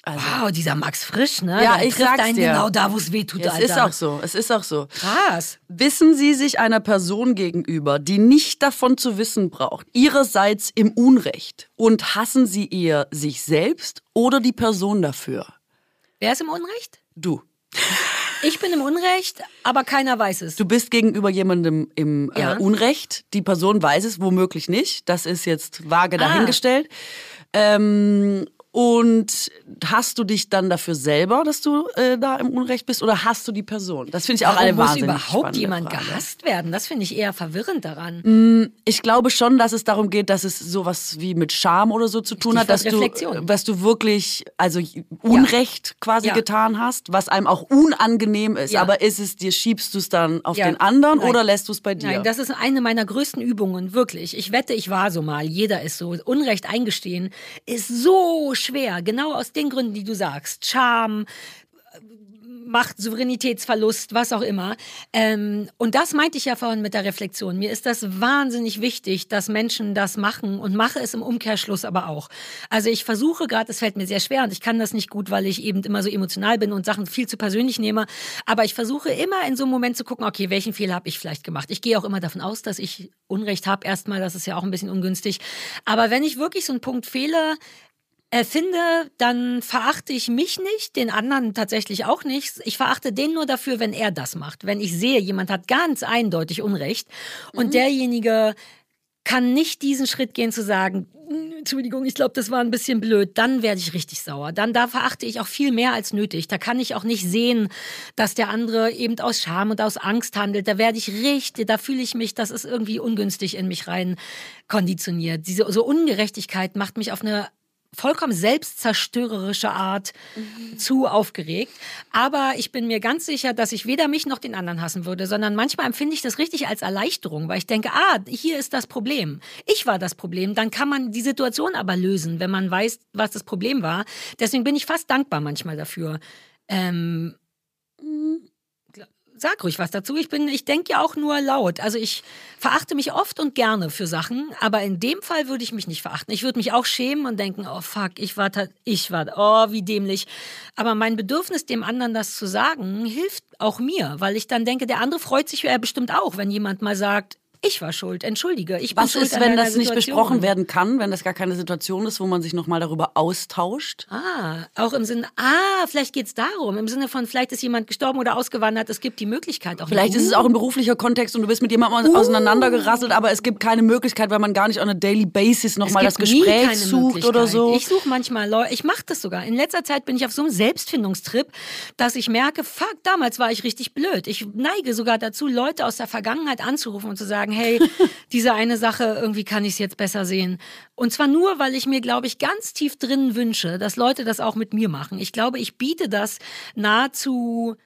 Also, Wow, dieser Max Frisch, ne? Ja, Der ich trifft sag's einen dir. genau da, wo es weh tut, es Alter. ist auch so, es ist auch so. Krass. Wissen Sie sich einer Person gegenüber, die nicht davon zu wissen braucht, ihrerseits im Unrecht und hassen Sie ihr sich selbst oder die Person dafür? Wer ist im Unrecht? Du. Ich bin im Unrecht, aber keiner weiß es. Du bist gegenüber jemandem im Ja. äh, Unrecht. Die Person weiß es womöglich nicht. Das ist jetzt vage Ah. dahingestellt. Ähm, und hast du dich dann dafür selber, dass du äh, da im Unrecht bist, oder hast du die Person? Das finde ich auch Warum eine muss wahnsinnig überhaupt jemand Frage. gehasst werden? Das finde ich eher verwirrend daran. Ich glaube schon, dass es darum geht, dass es sowas wie mit Scham oder so zu tun hat, dass du, was du wirklich, also Unrecht quasi Ja. getan hast, was einem auch unangenehm ist. Ja. Aber ist es dir, schiebst du es dann auf Ja. den anderen Nein. oder lässt du es bei dir? Nein, das ist eine meiner größten Übungen, wirklich. Ich wette, ich war so mal. Jeder ist so. Unrecht eingestehen ist so schwer. Genau aus den Gründen, die du sagst. Scham, Macht, Souveränitätsverlust, was auch immer. Ähm, und das meinte ich ja vorhin mit der Reflexion. Mir ist das wahnsinnig wichtig, dass Menschen das machen und mache es im Umkehrschluss aber auch. Also ich versuche gerade, es fällt mir sehr schwer und ich kann das nicht gut, weil ich eben immer so emotional bin und Sachen viel zu persönlich nehme. Aber ich versuche immer in so einem Moment zu gucken, okay, welchen Fehler habe ich vielleicht gemacht? Ich gehe auch immer davon aus, dass ich Unrecht habe erstmal, das ist ja auch ein bisschen ungünstig. Aber wenn ich wirklich so einen Punkt fehle, äh, finde, dann verachte ich mich nicht, den anderen tatsächlich auch nicht. Ich verachte den nur dafür, wenn er das macht. Wenn ich sehe, jemand hat ganz eindeutig Unrecht und derjenige kann nicht diesen Schritt gehen zu sagen, "Hm, Entschuldigung, ich glaube, das war ein bisschen blöd, dann werde ich richtig sauer. Dann da verachte ich auch viel mehr als nötig. Da kann ich auch nicht sehen, dass der andere eben aus Scham und aus Angst handelt. Da werde ich richtig, da fühle ich mich, das ist irgendwie ungünstig in mich rein konditioniert. Diese so Ungerechtigkeit macht mich auf eine vollkommen selbstzerstörerische Art zu aufgeregt. Aber ich bin mir ganz sicher, dass ich weder mich noch den anderen hassen würde, sondern manchmal empfinde ich das richtig als Erleichterung, weil ich denke, ah, hier ist das Problem. Ich war das Problem. Dann kann man die Situation aber lösen, wenn man weiß, was das Problem war. Deswegen bin ich fast dankbar manchmal dafür. Ähm, Sag ruhig was dazu. Ich bin, ich denke ja auch nur laut. Also ich verachte mich oft und gerne für Sachen, aber in dem Fall würde ich mich nicht verachten. Ich würde mich auch schämen und denken, oh fuck, ich war, ich war, oh wie dämlich. Aber mein Bedürfnis, dem anderen das zu sagen, hilft auch mir, weil ich dann denke, der andere freut sich ja bestimmt auch, wenn jemand mal sagt, ich war schuld, entschuldige, ich Was ist, wenn das nicht Situation. besprochen werden kann, wenn das gar keine Situation ist, wo man sich nochmal darüber austauscht? Ah, auch im Sinne, ah, vielleicht geht's darum, im Sinne von, vielleicht ist jemand gestorben oder ausgewandert, es gibt die Möglichkeit auch. Vielleicht ist es auch ein beruflicher Kontext und du bist mit jemandem auseinandergerasselt, aber es gibt keine Möglichkeit, weil man gar nicht on a daily basis nochmal das Gespräch sucht oder so. Ich suche manchmal Leute, ich mache das sogar. In letzter Zeit bin ich auf so einem Selbstfindungstrip, dass ich merke, fuck, damals war ich richtig blöd. Ich neige sogar dazu, Leute aus der Vergangenheit anzurufen und zu sagen, hey, diese eine Sache, irgendwie kann ich es jetzt besser sehen. Und zwar nur, weil ich mir, glaube ich, ganz tief drin wünsche, dass Leute das auch mit mir machen. Ich glaube, ich biete das nahezu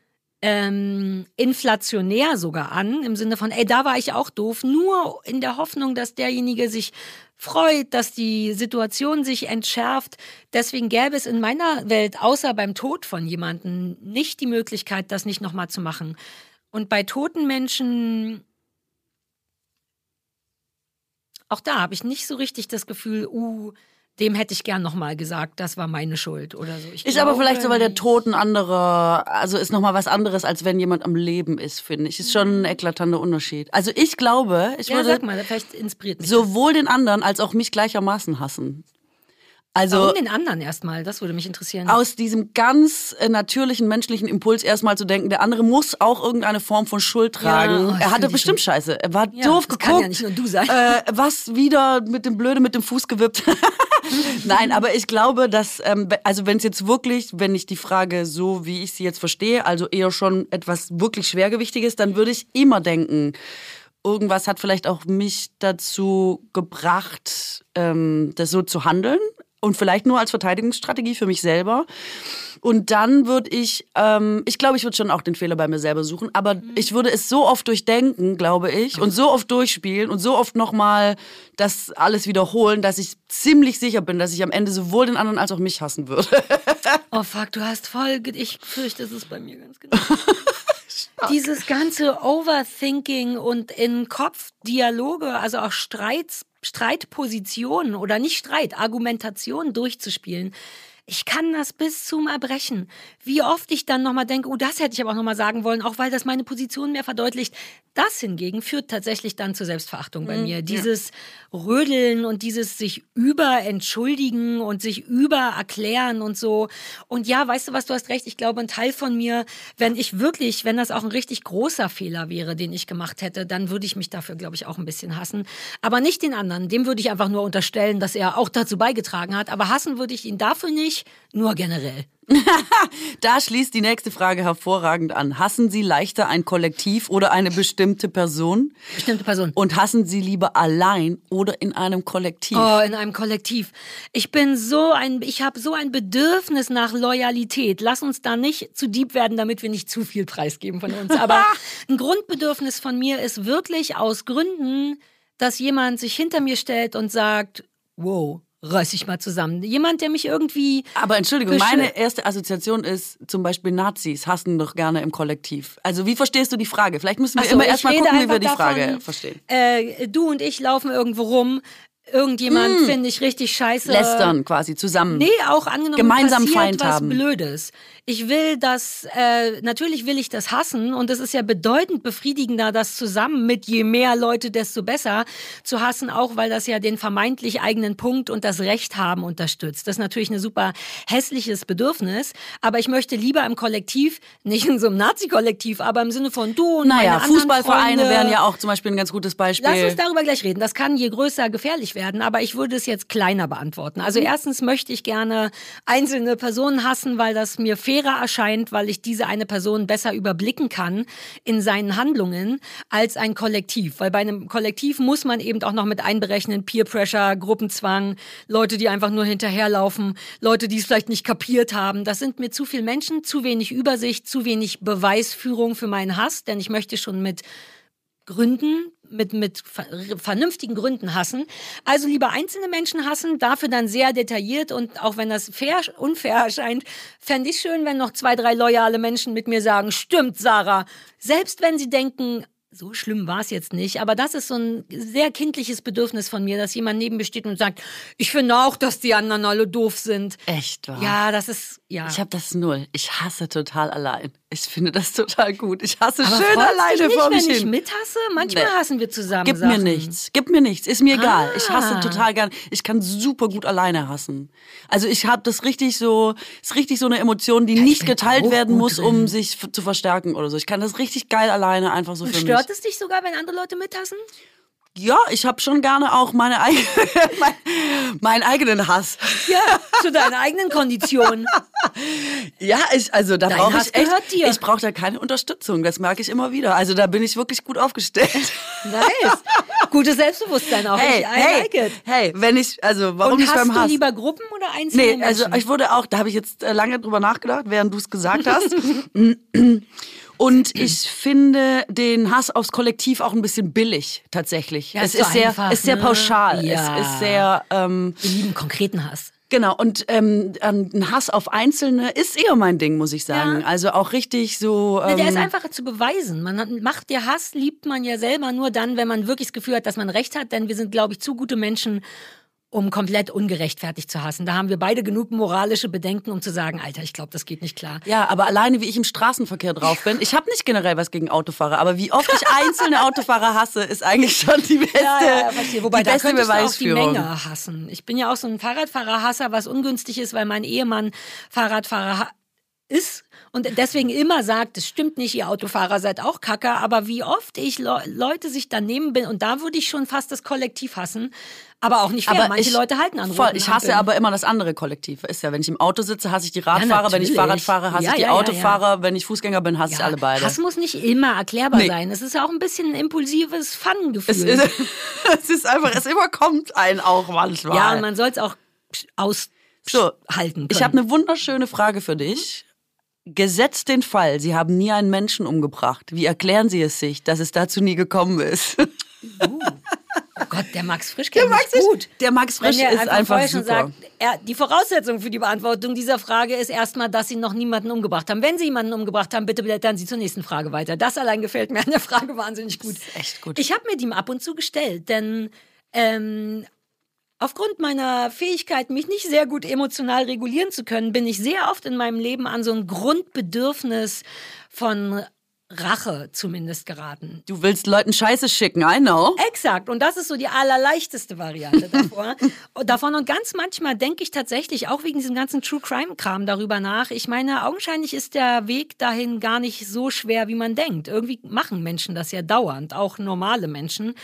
ähm, inflationär sogar an, im Sinne von, ey, da war ich auch doof, nur in der Hoffnung, dass derjenige sich freut, dass die Situation sich entschärft. Deswegen gäbe es in meiner Welt, außer beim Tod von jemandem, nicht die Möglichkeit, das nicht nochmal zu machen. Und bei toten Menschen Auch da habe ich nicht so richtig das Gefühl, uh, dem hätte ich gern nochmal gesagt, das war meine Schuld oder so. Ich Ist aber vielleicht so, weil der. Tod ein anderer, also ist nochmal was anderes, als wenn jemand am Leben ist, finde ich. Ist schon ein eklatanter Unterschied. Also ich glaube, ich Ja, würde mal, sowohl den anderen als auch mich gleichermaßen hassen. Also Warum den anderen erstmal? Das würde mich interessieren. aus diesem ganz äh, natürlichen menschlichen Impuls erstmal zu denken, der andere muss auch irgendeine Form von Schuld tragen. oh, das er hatte bestimmt schlimm. Scheiße. Er war Ja, doof das geguckt. kann ja nicht nur du sein. Äh, was wieder mit dem Blöde mit dem Fuß gewippt. Nein, aber ich glaube, dass, ähm, also wenn es jetzt wirklich, wenn ich die Frage so, wie ich sie jetzt verstehe, also eher schon etwas wirklich Schwergewichtiges, dann würde ich immer denken, irgendwas hat vielleicht auch mich dazu gebracht, ähm, das so zu handeln. Und vielleicht nur als Verteidigungsstrategie für mich selber. Und dann würde ich, ähm, ich glaube, ich würde schon auch den Fehler bei mir selber suchen, aber ich würde es so oft durchdenken, glaube ich, und so oft durchspielen und so oft nochmal das alles wiederholen, dass ich ziemlich sicher bin, dass ich am Ende sowohl den anderen als auch mich hassen würde. Oh fuck, du hast voll. Ich fürchte, es ist bei mir ganz genau. Dieses ganze Overthinking und in Kopf Dialoge, also auch Streits, Streitpositionen oder nicht Streit, Argumentation durchzuspielen. Ich kann das bis zum Erbrechen. Wie oft ich dann nochmal denke, oh, das hätte ich aber auch nochmal sagen wollen, auch weil das meine Position mehr verdeutlicht. Das hingegen führt tatsächlich dann zur Selbstverachtung bei mir. Dieses Rödeln und dieses sich überentschuldigen und sich übererklären und so. Und ja, weißt du was, du hast recht. Ich glaube, ein Teil von mir, wenn ich wirklich, wenn das auch ein richtig großer Fehler wäre, den ich gemacht hätte, dann würde ich mich dafür, glaube ich, auch ein bisschen hassen. Aber nicht den anderen. Dem würde ich einfach nur unterstellen, dass er auch dazu beigetragen hat. Aber hassen würde ich ihn dafür nicht, nur generell. Da schließt die nächste Frage hervorragend an. Hassen Sie leichter ein Kollektiv oder eine bestimmte Person? Bestimmte Person. Und hassen Sie lieber allein oder in einem Kollektiv? Oh, in einem Kollektiv. Ich bin so ein, ich habe so ein Bedürfnis nach Loyalität. Lass uns da nicht zu deep werden, damit wir nicht zu viel preisgeben von uns. Aber ein Grundbedürfnis von mir ist wirklich aus Gründen, dass jemand sich hinter mir stellt und sagt, wow, reiß dich mal zusammen. Jemand, der mich irgendwie. Aber Entschuldigung, meine erste Assoziation ist zum Beispiel Nazis hassen doch gerne im Kollektiv. Also wie verstehst du die Frage? Vielleicht müssen wir so, immer ich erstmal gucken, wie wir die Frage davon, verstehen. Äh, du und ich laufen irgendwo rum. Irgendjemand finde ich richtig scheiße. Lästern quasi zusammen. Nee, auch angenommen Gemeinsam passiert Feind was haben. Blödes. Ich will das, äh, natürlich will ich das hassen und es ist ja bedeutend befriedigender, das zusammen mit je mehr Leute, desto besser zu hassen, auch weil das ja den vermeintlich eigenen Punkt und das Recht haben unterstützt. Das ist natürlich ein super hässliches Bedürfnis, aber ich möchte lieber im Kollektiv, nicht in so einem Nazi-Kollektiv, aber im Sinne von du und Naja, Fußballvereine wären ja auch zum Beispiel ein ganz gutes Beispiel. Lass uns darüber gleich reden. Das kann je größer gefährlich werden, aber ich würde es jetzt kleiner beantworten. Also Mhm. erstens möchte ich gerne einzelne Personen hassen, weil das mir fairer erscheint, weil ich diese eine Person besser überblicken kann in seinen Handlungen als ein Kollektiv. Weil bei einem Kollektiv muss man eben auch noch mit einberechnen Peer Pressure, Gruppenzwang, Leute, die einfach nur hinterherlaufen, Leute, die es vielleicht nicht kapiert haben. Das sind mir zu viele Menschen, zu wenig Übersicht, zu wenig Beweisführung für meinen Hass, denn ich möchte schon mit Gründen, mit, mit ver vernünftigen Gründen hassen. Also lieber einzelne Menschen hassen, dafür dann sehr detailliert und auch wenn das fair, unfair erscheint, fände ich schön, wenn noch zwei, drei loyale Menschen mit mir sagen, stimmt, Sarah. Selbst wenn sie denken, so schlimm war es jetzt nicht, aber das ist so ein sehr kindliches Bedürfnis von mir, dass jemand neben mir steht und sagt, ich finde auch, dass die anderen alle doof sind. Echt wahr? Ja, das ist, ja. Ich habe das null. Ich hasse total allein. Ich finde das total gut. Ich hasse aber schön alleine nicht, vor mich wenn ich hin. mithasse? Manchmal Nee. hassen wir zusammen Gib Sachen. mir nichts. Gib mir nichts. Ist mir egal. Ich hasse Ah. total gern. Ich kann super gut alleine hassen. Also ich habe das richtig so, ist richtig so eine Emotion, die nicht bin geteilt werden muss, drin. um sich zu verstärken oder so. Ich kann das richtig geil alleine einfach so für Stört mich. es dich sogar, wenn andere Leute mithassen? Ja, ich habe schon gerne auch meine eigene, mein, meinen eigenen Hass. Ja, zu deiner eigenen Kondition. Ja, ich, also da brauche ich echt, gehört dir. ich brauche da keine Unterstützung. Das merke ich immer wieder. Also da bin ich wirklich gut aufgestellt. Nice. Gutes Selbstbewusstsein auch. Hey, ich hey, like hey, wenn ich, also warum Und hast beim du Hass? lieber Gruppen oder einzelne Nee, also Menschen? ich wurde auch, da habe ich jetzt äh, lange drüber nachgedacht, während du es gesagt hast. Und ich finde den Hass aufs Kollektiv auch ein bisschen billig, tatsächlich. Ja, es ist ist so sehr, einfach, ist sehr ne? pauschal. Ja. Es ist sehr, ähm, Wir lieben konkreten Hass. Genau, und ähm, ein Hass auf Einzelne ist eher mein Ding, muss ich sagen. Ja. Also auch richtig so. Ne, der ist ähm, einfacher zu beweisen. Man macht der Hass, liebt man ja selber nur dann, wenn man wirklich das Gefühl hat, dass man recht hat. Denn wir sind, glaube ich, zu gute Menschen, um komplett ungerechtfertigt zu hassen. Da haben wir beide genug moralische Bedenken, um zu sagen, Alter, ich glaube, das geht nicht klar. Ja, aber alleine wie ich im Straßenverkehr drauf bin, ich habe nicht generell was gegen Autofahrer, aber wie oft ich einzelne Autofahrer hasse, ist eigentlich schon die beste, Ja, ja, verstehe. Wobei die da könntest du auch die. Menge hassen. Ich bin ja auch so ein Fahrradfahrerhasser, was ungünstig ist, weil mein Ehemann Fahrradfahrer ist und deswegen immer sagt, es stimmt nicht, ihr Autofahrer seid auch Kacke, aber wie oft ich Le Leute sich daneben bin und da würde ich schon fast das Kollektiv hassen, aber auch nicht fair. Aber Manche ich, Leute halten an voll, ich hasse Ampeln. aber immer das andere Kollektiv. Ist ja, wenn ich im Auto sitze, hasse ich die Radfahrer, wenn ich. Fahrrad fahre, hasse Ja, ich die ja, ja, Autofahrer, wenn ich Fußgänger bin, hasse ich alle beide. Hass muss nicht immer erklärbar Nee. sein. Es ist ja auch ein bisschen ein impulsives Fun-Gefühl. es, ist, es ist einfach, es überkommt einen auch manchmal. ja, und man soll es auch So, aushalten können. Ich habe eine wunderschöne Frage für dich. Gesetzt den Fall, Sie haben nie einen Menschen umgebracht. Wie erklären Sie es sich, dass es dazu nie gekommen ist? Oh Gott, der Max Frisch kennt Max mich ist- gut. der Max Frisch er ist einfach, einfach vorher schon super. sagt, er, die Voraussetzung für die Beantwortung dieser Frage ist erstmal, dass Sie noch niemanden umgebracht haben. Wenn Sie jemanden umgebracht haben, bitte blättern Sie zur nächsten Frage weiter. Das allein gefällt mir an der Frage wahnsinnig gut. echt gut. Ich habe mir die ab und zu gestellt, denn ähm, Aufgrund meiner Fähigkeit, mich nicht sehr gut emotional regulieren zu können, bin ich sehr oft in meinem Leben an so ein Grundbedürfnis von Rache zumindest geraten. Du willst Leuten Scheiße schicken, I know. Exakt. Und das ist so die allerleichteste Variante davor. davon. Und ganz manchmal denke ich tatsächlich auch wegen diesem ganzen True Crime Kram darüber nach. Ich meine, augenscheinlich ist der Weg dahin gar nicht so schwer, wie man denkt. Irgendwie machen Menschen das ja dauernd, auch normale Menschen.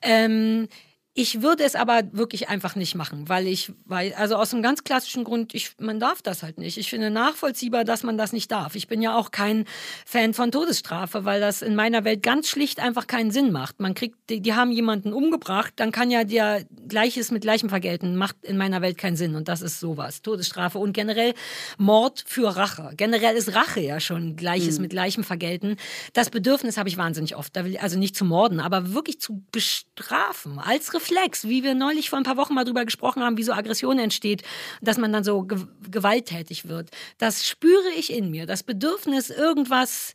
Ähm, ich würde es aber wirklich einfach nicht machen, weil ich, weil, also aus einem ganz klassischen Grund, ich, man darf das halt nicht. Ich finde nachvollziehbar, dass man das nicht darf. Ich bin ja auch kein Fan von Todesstrafe, weil das in meiner Welt ganz schlicht einfach keinen Sinn macht. Man kriegt, die, die haben jemanden umgebracht, dann kann ja der Gleiches mit Gleichem vergelten. Macht in meiner Welt keinen Sinn und das ist sowas. Todesstrafe und generell Mord für Rache. Generell ist Rache ja schon Gleiches mit Gleichem vergelten. Das Bedürfnis habe ich wahnsinnig oft. Da will, also nicht zu morden, aber wirklich zu bestrafen als Reflex, wie wir neulich vor ein paar Wochen mal drüber gesprochen haben, wie so Aggression entsteht, dass man dann so ge gewalttätig wird. Das spüre ich in mir. Das Bedürfnis, irgendwas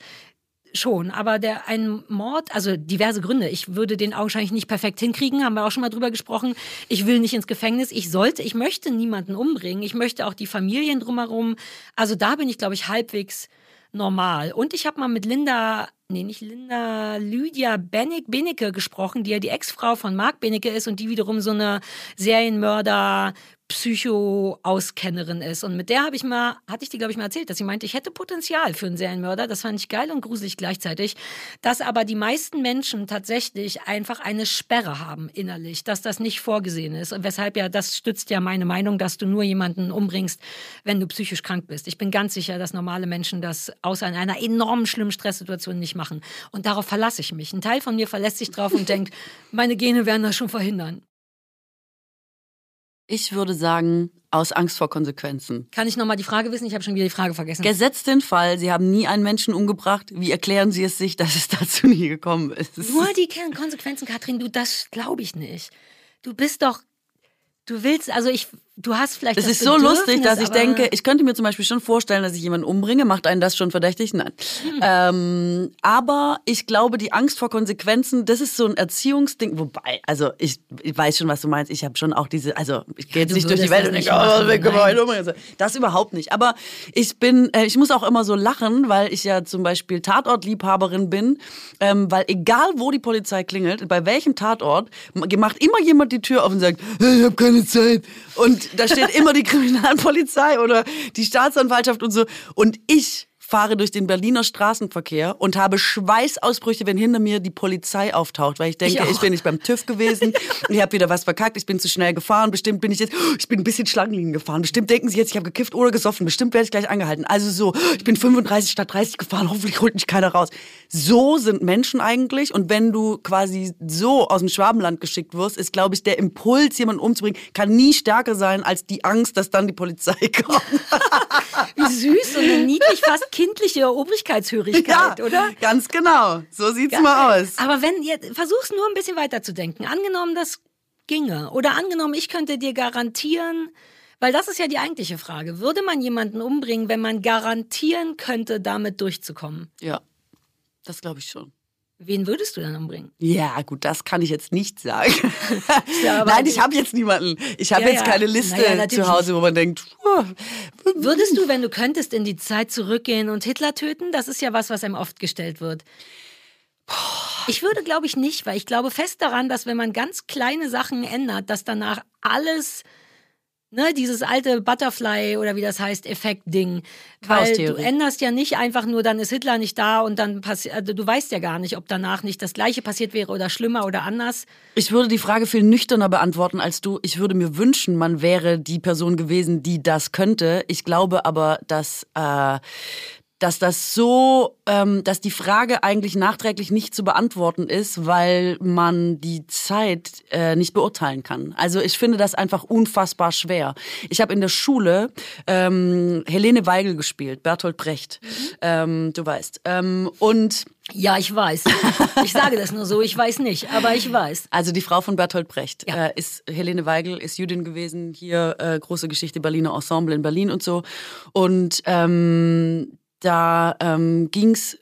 schon, aber der ein Mord, also diverse Gründe. Ich würde den augenscheinlich nicht perfekt hinkriegen, haben wir auch schon mal drüber gesprochen. Ich will nicht ins Gefängnis, ich sollte, ich möchte niemanden umbringen, ich möchte auch die Familien drumherum. Also da bin ich, glaube ich, halbwegs normal. Und ich habe mal mit Linda, nee, nicht Linda, Lydia Benek, Benecke gesprochen, die ja die Ex-Frau von Marc Benecke ist und die wiederum so eine Serienmörder, Psycho-Auskennerin ist. Und mit der habe ich mal, hatte ich dir, glaube ich, mal erzählt, dass sie meinte, ich hätte Potenzial für einen Serienmörder. Das fand ich geil und gruselig gleichzeitig. Dass aber die meisten Menschen tatsächlich einfach eine Sperre haben innerlich, dass das nicht vorgesehen ist. Und weshalb ja, das stützt ja meine Meinung, dass du nur jemanden umbringst, wenn du psychisch krank bist. Ich bin ganz sicher, dass normale Menschen das außer in einer enorm schlimmen Stresssituation nicht machen. Und darauf verlasse ich mich. Ein Teil von mir verlässt sich drauf und denkt, meine Gene werden das schon verhindern. Ich würde sagen, aus Angst vor Konsequenzen. Kann ich nochmal die Frage wissen? Ich habe schon wieder die Frage vergessen. Gesetzt den Fall, Sie haben nie einen Menschen umgebracht. Wie erklären Sie es sich, dass es dazu nie gekommen ist? Nur die Konsequenzen, Katrin, du, das glaube ich nicht. Du bist doch, du willst, also ich, du hast vielleicht Es das ist so lustig, dass ich denke, ich könnte mir zum Beispiel schon vorstellen, dass ich jemanden umbringe. Macht einen das schon verdächtig? Nein. Hm. Ähm, aber ich glaube, die Angst vor Konsequenzen, das ist so ein Erziehungsding. Wobei, also ich, ich weiß schon, was du meinst. Ich habe schon auch diese, also ich gehe jetzt du nicht durch die Welt das und denke, oh, wir können umbringen. Das überhaupt nicht. Aber ich bin, äh, ich muss auch immer so lachen, weil ich ja zum Beispiel Tatortliebhaberin bin. Ähm, weil egal, wo die Polizei klingelt, bei welchem Tatort, macht immer jemand die Tür auf und sagt, "Hey, ich habe keine Zeit. Und da steht immer die Kriminalpolizei oder die Staatsanwaltschaft und so. Und ich fahre durch den Berliner Straßenverkehr und habe Schweißausbrüche, wenn hinter mir die Polizei auftaucht, weil ich denke, Ich ich, bin nicht beim TÜV gewesen, ich habe wieder was verkackt, ich bin zu schnell gefahren, bestimmt bin ich jetzt, ich bin ein bisschen Schlangenlinien gefahren, bestimmt denken sie jetzt, ich habe gekifft oder gesoffen, bestimmt werde ich gleich angehalten. Also so, ich bin 35 statt 30 gefahren, hoffentlich holt mich keiner raus. So sind Menschen eigentlich. Und wenn du quasi so aus dem Schwabenland geschickt wirst, ist, glaube ich, der Impuls, jemanden umzubringen, kann nie stärker sein als die Angst, dass dann die Polizei kommt. Wie süß und niedlich, fast kindliche Obrigkeitshörigkeit, oder? ganz genau. So sieht's Geil. mal aus. Aber wenn ihr versuch's nur ein bisschen weiter zu denken. Angenommen, das ginge. Oder angenommen, ich könnte dir garantieren, Weil das ist ja die eigentliche Frage. Würde man jemanden umbringen, wenn man garantieren könnte, damit durchzukommen? Ja, das glaube ich schon. Wen würdest du dann umbringen? Ja, gut, das kann ich jetzt nicht sagen. Ja, Nein, ich habe jetzt niemanden. Ich habe ja, jetzt keine Liste ja, zu Hause, wo man denkt. Oh. Würdest du, wenn du könntest, in die Zeit zurückgehen und Hitler töten? Das ist ja was, was einem oft gestellt wird. Ich würde, glaube ich, nicht, weil ich glaube fest daran, dass wenn man ganz kleine Sachen ändert, dass danach alles Ne, dieses alte Butterfly oder wie das heißt, Effekt-Ding. Weil du änderst ja nicht einfach nur, dann ist Hitler nicht da und dann passiert, also du weißt ja gar nicht, ob danach nicht das Gleiche passiert wäre oder schlimmer oder anders. Ich würde die Frage viel nüchterner beantworten als du. Ich würde mir wünschen, man wäre die Person gewesen, die das könnte. Ich glaube aber, dass äh, dass das so, ähm, dass die Frage eigentlich nachträglich nicht zu beantworten ist, weil man die Zeit äh, nicht beurteilen kann. Also ich finde das einfach unfassbar schwer. Ich habe in der Schule ähm, Helene Weigel gespielt, Bertolt Brecht, mhm. ähm, du weißt. Ähm, und ja, ich weiß. Ich sage das nur so, ich weiß nicht, aber ich weiß. Also die Frau von Bertolt Brecht ja. äh, ist Helene Weigel, ist Jüdin gewesen, hier äh, große Geschichte Berliner Ensemble in Berlin und so. Und ähm, da ähm, ging es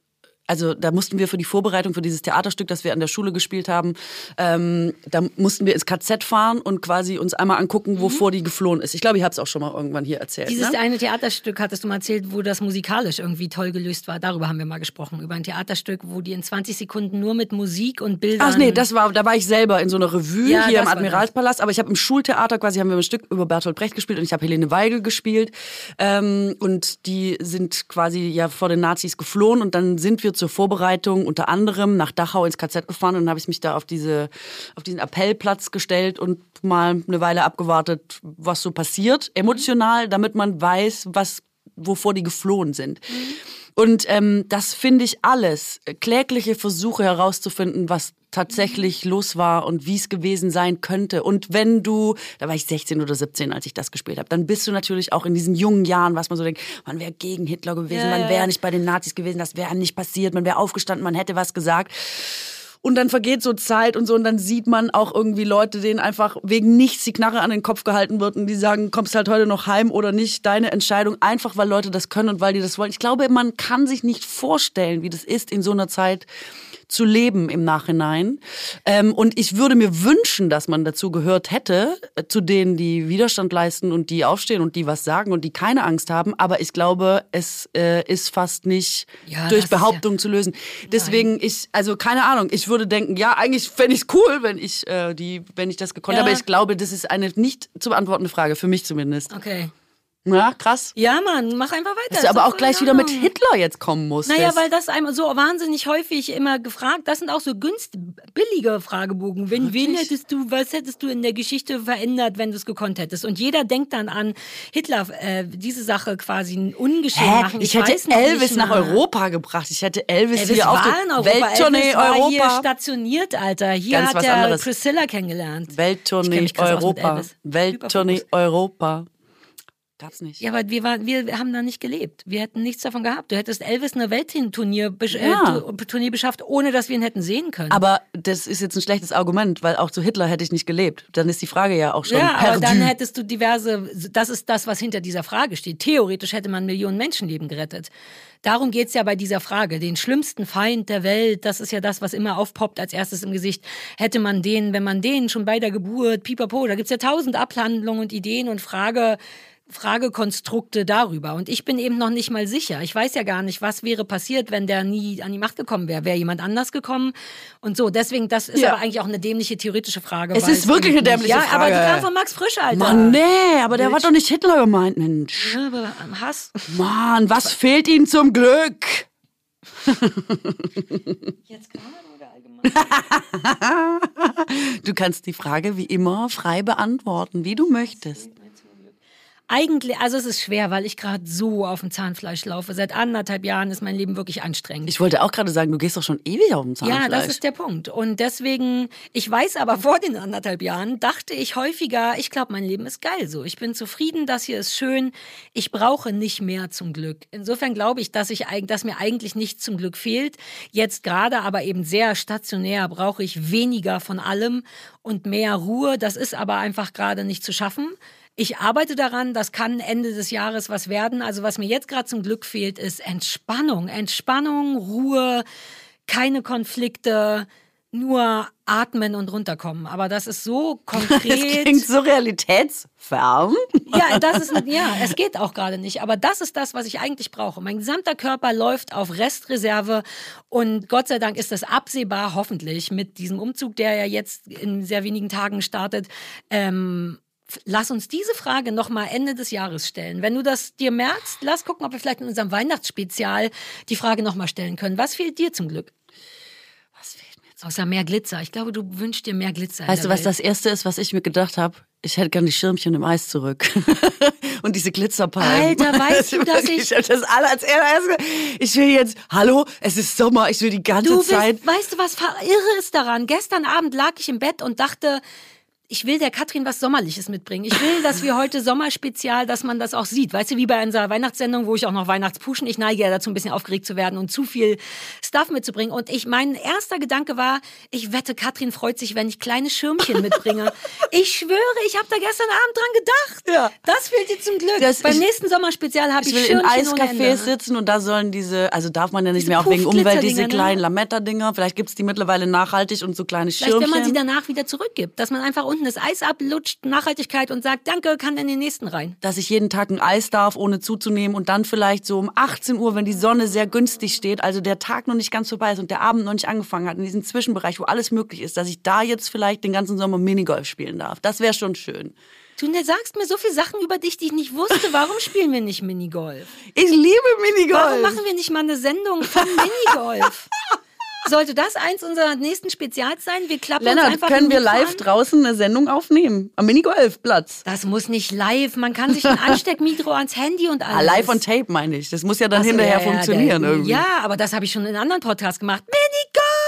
also da mussten wir für die Vorbereitung für dieses Theaterstück, das wir an der Schule gespielt haben, ähm, da mussten wir ins KZ fahren und quasi uns einmal angucken, wovor mhm. die geflohen ist. Ich glaube, ich habe es auch schon mal irgendwann hier erzählt. Dieses ne? eine Theaterstück hattest du mal erzählt, wo das musikalisch irgendwie toll gelöst war. Darüber haben wir mal gesprochen. Über ein Theaterstück, wo die in 20 Sekunden nur mit Musik und Bildern... Ach nee, das war, da war ich selber in so einer Revue ja, hier im Admiralspalast. Aber ich habe im Schultheater quasi, haben wir ein Stück über Bertolt Brecht gespielt und ich habe Helene Weigel gespielt. Ähm, und die sind quasi ja vor den Nazis geflohen und dann sind wir zur Vorbereitung unter anderem nach Dachau ins KZ gefahren und dann habe ich mich da auf, diese, auf diesen Appellplatz gestellt und mal eine Weile abgewartet, was so passiert, emotional, damit man weiß, was, wovor die geflohen sind. Mhm. Und ähm, das finde ich alles. Klägliche Versuche herauszufinden, was tatsächlich los war und wie es gewesen sein könnte. Und wenn du, da war ich 16 oder 17, als ich das gespielt habe, dann bist du natürlich auch in diesen jungen Jahren, was man so denkt, man wäre gegen Hitler gewesen, ja, man wäre nicht bei den Nazis gewesen, das wäre nicht passiert, man wäre aufgestanden, man hätte was gesagt. Und dann vergeht so Zeit und so und dann sieht man auch irgendwie Leute, denen einfach wegen nichts die Knarre an den Kopf gehalten wird und die sagen, kommst halt heute noch heim oder nicht, deine Entscheidung, einfach weil Leute das können und weil die das wollen. Ich glaube, man kann sich nicht vorstellen, wie das ist in so einer Zeit zu leben im Nachhinein. Ähm, und ich würde mir wünschen, dass man dazu gehört hätte, äh, zu denen, die Widerstand leisten und die aufstehen und die was sagen und die keine Angst haben. Aber ich glaube, es äh, ist fast nicht ja, durch Behauptung ja zu lösen. Deswegen, Nein. ich, also keine Ahnung, ich würde denken, ja, eigentlich fände ich es cool, wenn ich, äh, die, wenn ich das gekonnt ja. habe. Aber ich glaube, das ist eine nicht zu beantwortende Frage, für mich zumindest. Okay. Ja, krass. Ja, Mann, mach einfach weiter. Dass du aber auch gleich wieder mit Hitler jetzt kommen musst. Naja, weil das einmal so wahnsinnig häufig immer gefragt, das sind auch so günstig, billige Fragebogen. Wenn, wen hättest du, was hättest du in der Geschichte verändert, wenn du es gekonnt hättest? Und jeder denkt dann an Hitler, äh, diese Sache quasi ungeschehen Hä? machen. Ich, ich hätte Elvis nach Europa gebracht. Ich hätte Elvis, Elvis hier auf der Welttournee Elvis war Europa. hier stationiert, Alter. Hier Ganz hat er anderes. Priscilla kennengelernt. Welttournee Europa. Welttournee Europa. Gab's nicht. Ja, aber wir, waren, wir haben da nicht gelebt. Wir hätten nichts davon gehabt. Du hättest Elvis eine Weltturnier äh, ja. Turnier beschafft, ohne dass wir ihn hätten sehen können. Aber das ist jetzt ein schlechtes Argument, weil auch zu Hitler hätte ich nicht gelebt. Dann ist die Frage ja auch schon. Ja, perdu. aber dann hättest du diverse. Das ist das, was hinter dieser Frage steht. Theoretisch hätte man Millionen Menschenleben gerettet. Darum geht's ja bei dieser Frage. Den schlimmsten Feind der Welt, das ist ja das, was immer aufpoppt als erstes im Gesicht. Hätte man den, wenn man den schon bei der Geburt, pipapo, da gibt's ja tausend Abhandlungen und Ideen und Frage Fragekonstrukte darüber. Und ich bin eben noch nicht mal sicher. Ich weiß ja gar nicht, was wäre passiert, wenn der nie an die Macht gekommen wäre. Wäre jemand anders gekommen? Und so. Deswegen, das ist ja. aber eigentlich auch eine dämliche theoretische Frage. Es ist wirklich eine dämliche ja, Frage. Ja, aber die kam von Max Frisch, Alter. Mann, nee, aber der Bild. war doch nicht Hitler gemeint, Mensch. Ja, aber Hass. Mann, was fehlt Ihnen zum Glück? Jetzt gerade du kannst die Frage wie immer frei beantworten, wie du möchtest. Eigentlich, also es ist schwer, weil ich gerade so auf dem Zahnfleisch laufe. Seit anderthalb Jahren ist mein Leben wirklich anstrengend. Ich wollte auch gerade sagen, du gehst doch schon ewig auf dem Zahnfleisch. Ja, das ist der Punkt. Und deswegen, ich weiß aber, vor den anderthalb Jahren dachte ich häufiger, ich glaube, mein Leben ist geil so. Ich bin zufrieden, das hier ist schön. Ich brauche nicht mehr zum Glück. Insofern glaube ich, dass, ich, dass mir eigentlich nichts zum Glück fehlt. Jetzt gerade aber eben sehr stationär brauche ich weniger von allem und mehr Ruhe. Das ist aber einfach gerade nicht zu schaffen. Ich arbeite daran, das kann Ende des Jahres was werden. Also was mir jetzt gerade zum Glück fehlt, ist Entspannung. Entspannung, Ruhe, keine Konflikte, nur atmen und runterkommen. Aber das ist so konkret. Das klingt so realitätsfern. Ja, das ist, ja, es geht auch gerade nicht. Aber das ist das, was ich eigentlich brauche. Mein gesamter Körper läuft auf Restreserve und Gott sei Dank ist das absehbar, hoffentlich, mit diesem Umzug, der ja jetzt in sehr wenigen Tagen startet. Ähm, Lass uns diese Frage noch mal Ende des Jahres stellen. Wenn du das dir merkst, lass gucken, ob wir vielleicht in unserem Weihnachtsspezial die Frage noch mal stellen können. Was fehlt dir zum Glück? Was fehlt mir jetzt? Außer mehr Glitzer. Ich glaube, du wünschst dir mehr Glitzer. Weißt du, was Welt. das Erste ist, was ich mir gedacht habe? Ich hätte gerne die Schirmchen im Eis zurück. Und diese Glitzerpalmen. Alter, weißt du, dass ich- hab das alle als erstes. Ich will jetzt, hallo, es ist Sommer, ich will die ganze Du Zeit. bist, weißt du, was irre ist daran? Gestern Abend lag ich im Bett und dachte, ich will der Katrin was Sommerliches mitbringen. Ich will, dass wir heute Sommerspezial, dass man das auch sieht. Weißt du, wie bei unserer Weihnachtssendung, wo ich auch noch Weihnachtspuschen, ich neige ja dazu, ein bisschen aufgeregt zu werden und zu viel Stuff mitzubringen. Und ich, mein erster Gedanke war, ich wette, Katrin freut sich, wenn ich kleine Schirmchen mitbringe. ich schwöre, ich habe da gestern Abend dran gedacht. Ja. Das fehlt dir zum Glück. Das- Beim ich- nächsten Sommerspezial habe ich, Ich will in Schirmchen Ende. Eiscafés sitzen und da sollen diese, also darf man ja nicht Diese mehr auch wegen Umwelt, diese ne? kleinen Lametta-Dinger. Vielleicht gibt's die mittlerweile nachhaltig und so kleine Vielleicht, wenn man sie Schirmchen. danach wieder zurückgibt, dass man einfach unten das Eis ablutscht, Nachhaltigkeit und sagt, danke, kann in den nächsten rein. Dass ich jeden Tag ein Eis darf, ohne zuzunehmen und dann vielleicht so um 18 Uhr, wenn die Sonne sehr günstig steht, also der Tag noch nicht ganz vorbei ist und der Abend noch nicht angefangen hat, in diesem Zwischenbereich, wo alles möglich ist, dass ich da jetzt vielleicht den ganzen Sommer Minigolf spielen darf. Das wäre schon schön. Du ne, sagst mir so viele Sachen über dich, die ich nicht wusste. Warum spielen wir nicht Minigolf? Ich liebe Minigolf. Warum machen wir nicht mal eine Sendung von Minigolf? Sollte das eins unserer nächsten Spezials sein? Wir klappen uns Lennart, einfach können wir live an? draußen eine Sendung aufnehmen? Am Minigolfplatz. Das muss nicht live. Man kann sich ein Ansteckmikro ans Handy und alles. Ah, live on tape meine ich. Das muss ja dann so, hinterher ja, funktionieren der, irgendwie. Ja, aber das habe ich schon in anderen Podcasts gemacht.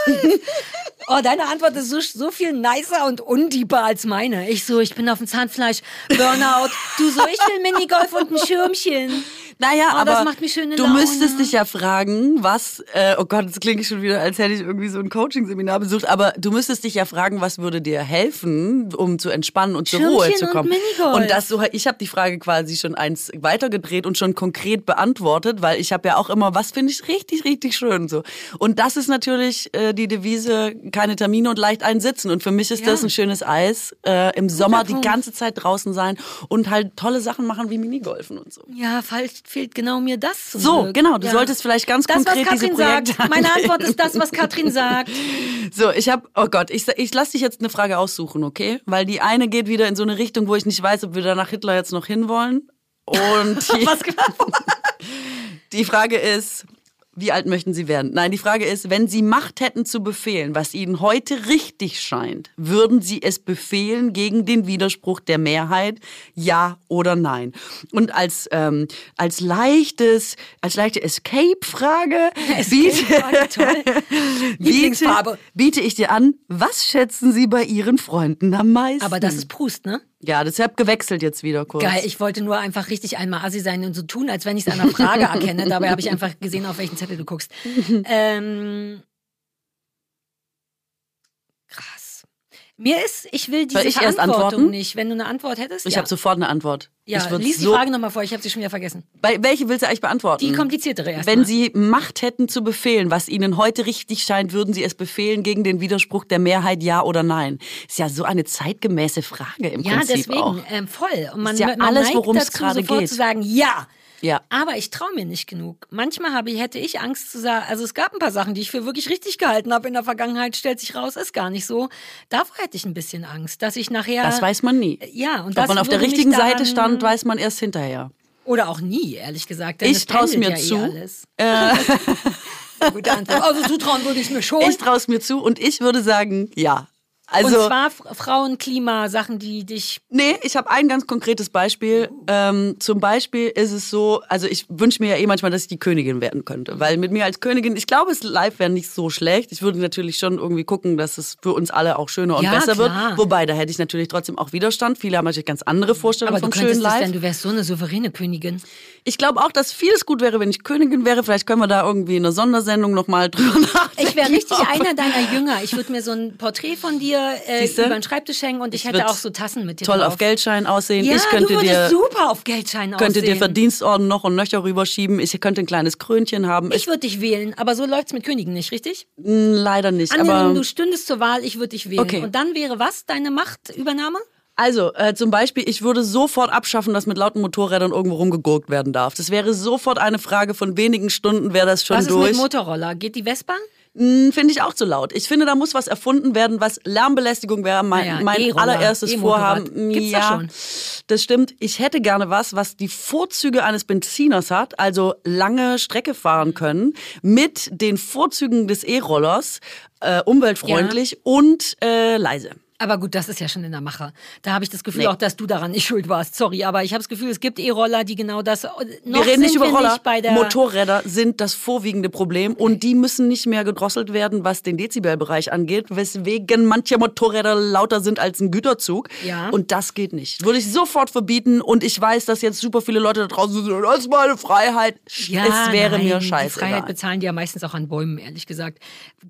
Minigolf! oh, deine Antwort ist so, so viel nicer und undieper als meine. Ich so, ich bin auf dem Zahnfleisch, Burnout. Du so, ich will Minigolf und ein Schirmchen. Naja, Oh, aber das macht mich schöne du müsstest dich ja fragen, was, äh, oh Gott, klinge ich schon wieder, als hätte ich irgendwie so ein Coaching-Seminar besucht, aber du müsstest dich ja fragen, was würde dir helfen, um zu entspannen und zur Ruhe zu und kommen. Minigolf. Und das so, ich habe die Frage quasi schon eins weitergedreht und schon konkret beantwortet, weil ich habe ja auch immer, was finde ich richtig, richtig schön so. Und das ist natürlich äh, die Devise, keine Termine und leicht einsitzen. Und für mich ist Ja. das ein schönes Eis, äh, im Sommer die ganze Zeit draußen sein und halt tolle Sachen machen wie Minigolfen und so. Ja, falsch, fehlt genau mir das zum So, genau, du ja. solltest vielleicht ganz das, was konkret diese Katrin Projekte sagt. Meine. Antwort ist das, was Katrin sagt. So, ich habe, oh Gott, ich, ich lasse dich jetzt eine Frage aussuchen, okay? Weil die eine geht wieder in so eine Richtung, wo ich nicht weiß, ob wir da nach Hitler jetzt noch hinwollen. Und die, Was die Frage ist, wie alt möchten Sie werden? Nein, die Frage ist, wenn Sie Macht hätten zu befehlen, was Ihnen heute richtig scheint, würden Sie es befehlen gegen den Widerspruch der Mehrheit? Ja oder nein? Und als, ähm, als leichtes, als leichte Escape-Frage biete, Lieblingsfarbe. biete ich dir an, was schätzen Sie bei Ihren Freunden am meisten? Aber das ist Proust, ne? Ja, deshalb gewechselt jetzt wieder kurz. Geil, ich wollte nur einfach richtig einmal assi sein und so tun, als wenn ich es an einer Frage erkenne. Dabei habe ich einfach gesehen, auf welchen Zettel du guckst. ähm, krass. Mir ist, ich will diese Soll ich Verantwortung nicht. Wenn du eine Antwort hättest, Ich ja. habe sofort eine Antwort. ja, ich lies die so, Frage nochmal vor, ich habe sie schon wieder vergessen. Bei, welche willst du eigentlich beantworten? Die kompliziertere erst. Wenn Sie Macht hätten zu befehlen, was Ihnen heute richtig scheint, würden Sie es befehlen gegen den Widerspruch der Mehrheit, ja oder nein? Ist ja so eine zeitgemäße Frage im Ja, Prinzip deswegen, auch. ähm, voll. Und man, Ist ja man alles, worum es gerade geht. zu sagen, ja. Ja. Aber ich traue mir nicht genug. Manchmal habe ich, hätte ich Angst zu sagen, also es gab ein paar Sachen, die ich für wirklich richtig gehalten habe in der Vergangenheit, stellt sich raus, ist gar nicht so. Davor hätte ich ein bisschen Angst, dass ich nachher. Das weiß man nie. Ja, und Ob man auf der richtigen Seite stand, weiß man erst hinterher. Oder auch nie, ehrlich gesagt. Ich es trau's pendelt mir ja zu. Eh. Gute Antwort. Also zutrauen würde ich es mir schon. Ich traue es mir zu und ich würde sagen, ja. Und Also, zwar F- Frauen, Klima, Sachen, die dich. nee, ich habe ein ganz konkretes Beispiel. Ähm, zum Beispiel ist es so, also ich wünsche mir ja eh manchmal, dass ich die Königin werden könnte. Weil mit mir als Königin, ich glaube, es live wäre nicht so schlecht. Ich würde natürlich schon irgendwie gucken, dass es für uns alle auch schöner und Ja, besser klar. wird. Wobei, da hätte ich natürlich trotzdem auch Widerstand. Viele haben natürlich ganz andere Vorstellungen Aber von schön könntest es live. denn, du wärst so eine souveräne Königin. Ich glaube auch, dass vieles gut wäre, wenn ich Königin wäre. Vielleicht können wir da irgendwie in einer Sondersendung nochmal drüber nachdenken. Ich wäre richtig einer deiner Jünger. Ich würde mir so ein Porträt von dir äh, über den Schreibtisch hängen und ich, hätte würd auch so Tassen mit dir Toll drauf. auf Geldschein aussehen. Ja, ich könnte du würdest dir super auf Geldscheinen könnte dir aussehen. Verdienstorden noch und nöcher rüberschieben. Ich könnte ein kleines Krönchen haben. Ich würde dich wählen, aber so läuft's mit Königen nicht, richtig? Hm, leider nicht. Angenommen, aber du stündest zur Wahl, ich würde dich wählen. Okay. Und dann wäre was deine Machtübernahme? Also, äh, zum Beispiel, ich würde sofort abschaffen, dass mit lauten Motorrädern irgendwo rumgegurkt werden darf. Das wäre sofort eine Frage von wenigen Stunden, wäre das schon Was ist durch. mit Motorroller? Geht die Vespa? Hm, Finde ich auch zu laut. Ich finde, da muss was erfunden werden, was Lärmbelästigung wäre. Mein, Naja, mein E-Roller, allererstes E-Motorrad. Vorhaben. Gibt's ja, schon. das stimmt. Ich hätte gerne was, was die Vorzüge eines Benziners hat, also lange Strecke fahren können, mit den Vorzügen des E-Rollers, äh, umweltfreundlich und äh, leise. Aber gut, das ist ja schon in der Mache. Da habe ich das Gefühl Nee. auch, dass du daran nicht schuld warst. Sorry, aber ich habe das Gefühl, es gibt E-Roller, die genau das. Noch wir reden nicht über Roller. Nicht bei der Motorräder sind das vorwiegende Problem und die müssen nicht mehr gedrosselt werden, was den Dezibelbereich angeht, weswegen manche Motorräder lauter sind als ein Güterzug. Ja. Und das geht nicht. Würde ich sofort verbieten und ich weiß, dass jetzt super viele Leute da draußen sind, das ist meine Freiheit. Ja, es wäre nein, mir Die scheiße. Freiheit bezahlen die ja meistens auch an Bäumen, ehrlich gesagt.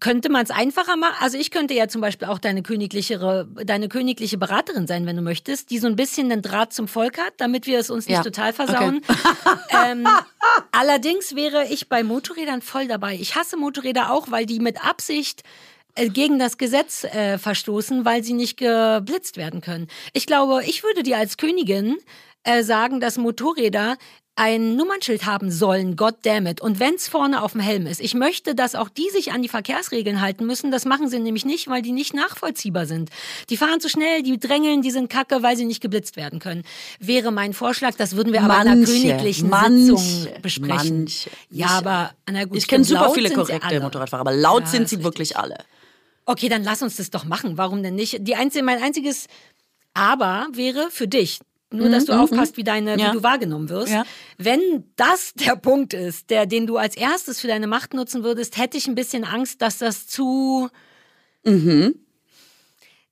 Könnte man es einfacher machen? Also ich könnte ja zum Beispiel auch deine königlichere, deine königliche Beraterin sein, wenn du möchtest, die so ein bisschen den Draht zum Volk hat, damit wir es uns nicht Ja, total versauen. ähm, allerdings wäre ich bei Motorrädern voll dabei. Ich hasse Motorräder auch, weil die mit Absicht äh, gegen das Gesetz äh, verstoßen, weil sie nicht geblitzt werden können. Ich glaube, ich würde dir als Königin äh, sagen, dass Motorräder ein Nummernschild haben sollen, God damn it. Und wenn's vorne auf dem Helm ist. Ich möchte, dass auch die sich an die Verkehrsregeln halten müssen. Das machen sie nämlich nicht, weil die nicht nachvollziehbar sind. Die fahren zu schnell, die drängeln, die sind kacke, weil sie nicht geblitzt werden können. Wäre mein Vorschlag, das würden wir aber in einer Manche, königlichen manche, Sitzung besprechen. manche. Ja, aber na gut, Ich kenne super viele korrekte. Motorradfahrer, aber laut Ja, sind sie richtig. wirklich alle. Okay, dann lass uns das doch machen. Warum denn nicht? Die einzige, mein einziges Aber wäre für dich. Nur, dass du aufpasst, wie, deine, Mhm, Ja. wie du wahrgenommen wirst. Ja. Wenn das der Punkt ist, der, den du als erstes für deine Macht nutzen würdest, hätte ich ein bisschen Angst, dass das zu, Mhm.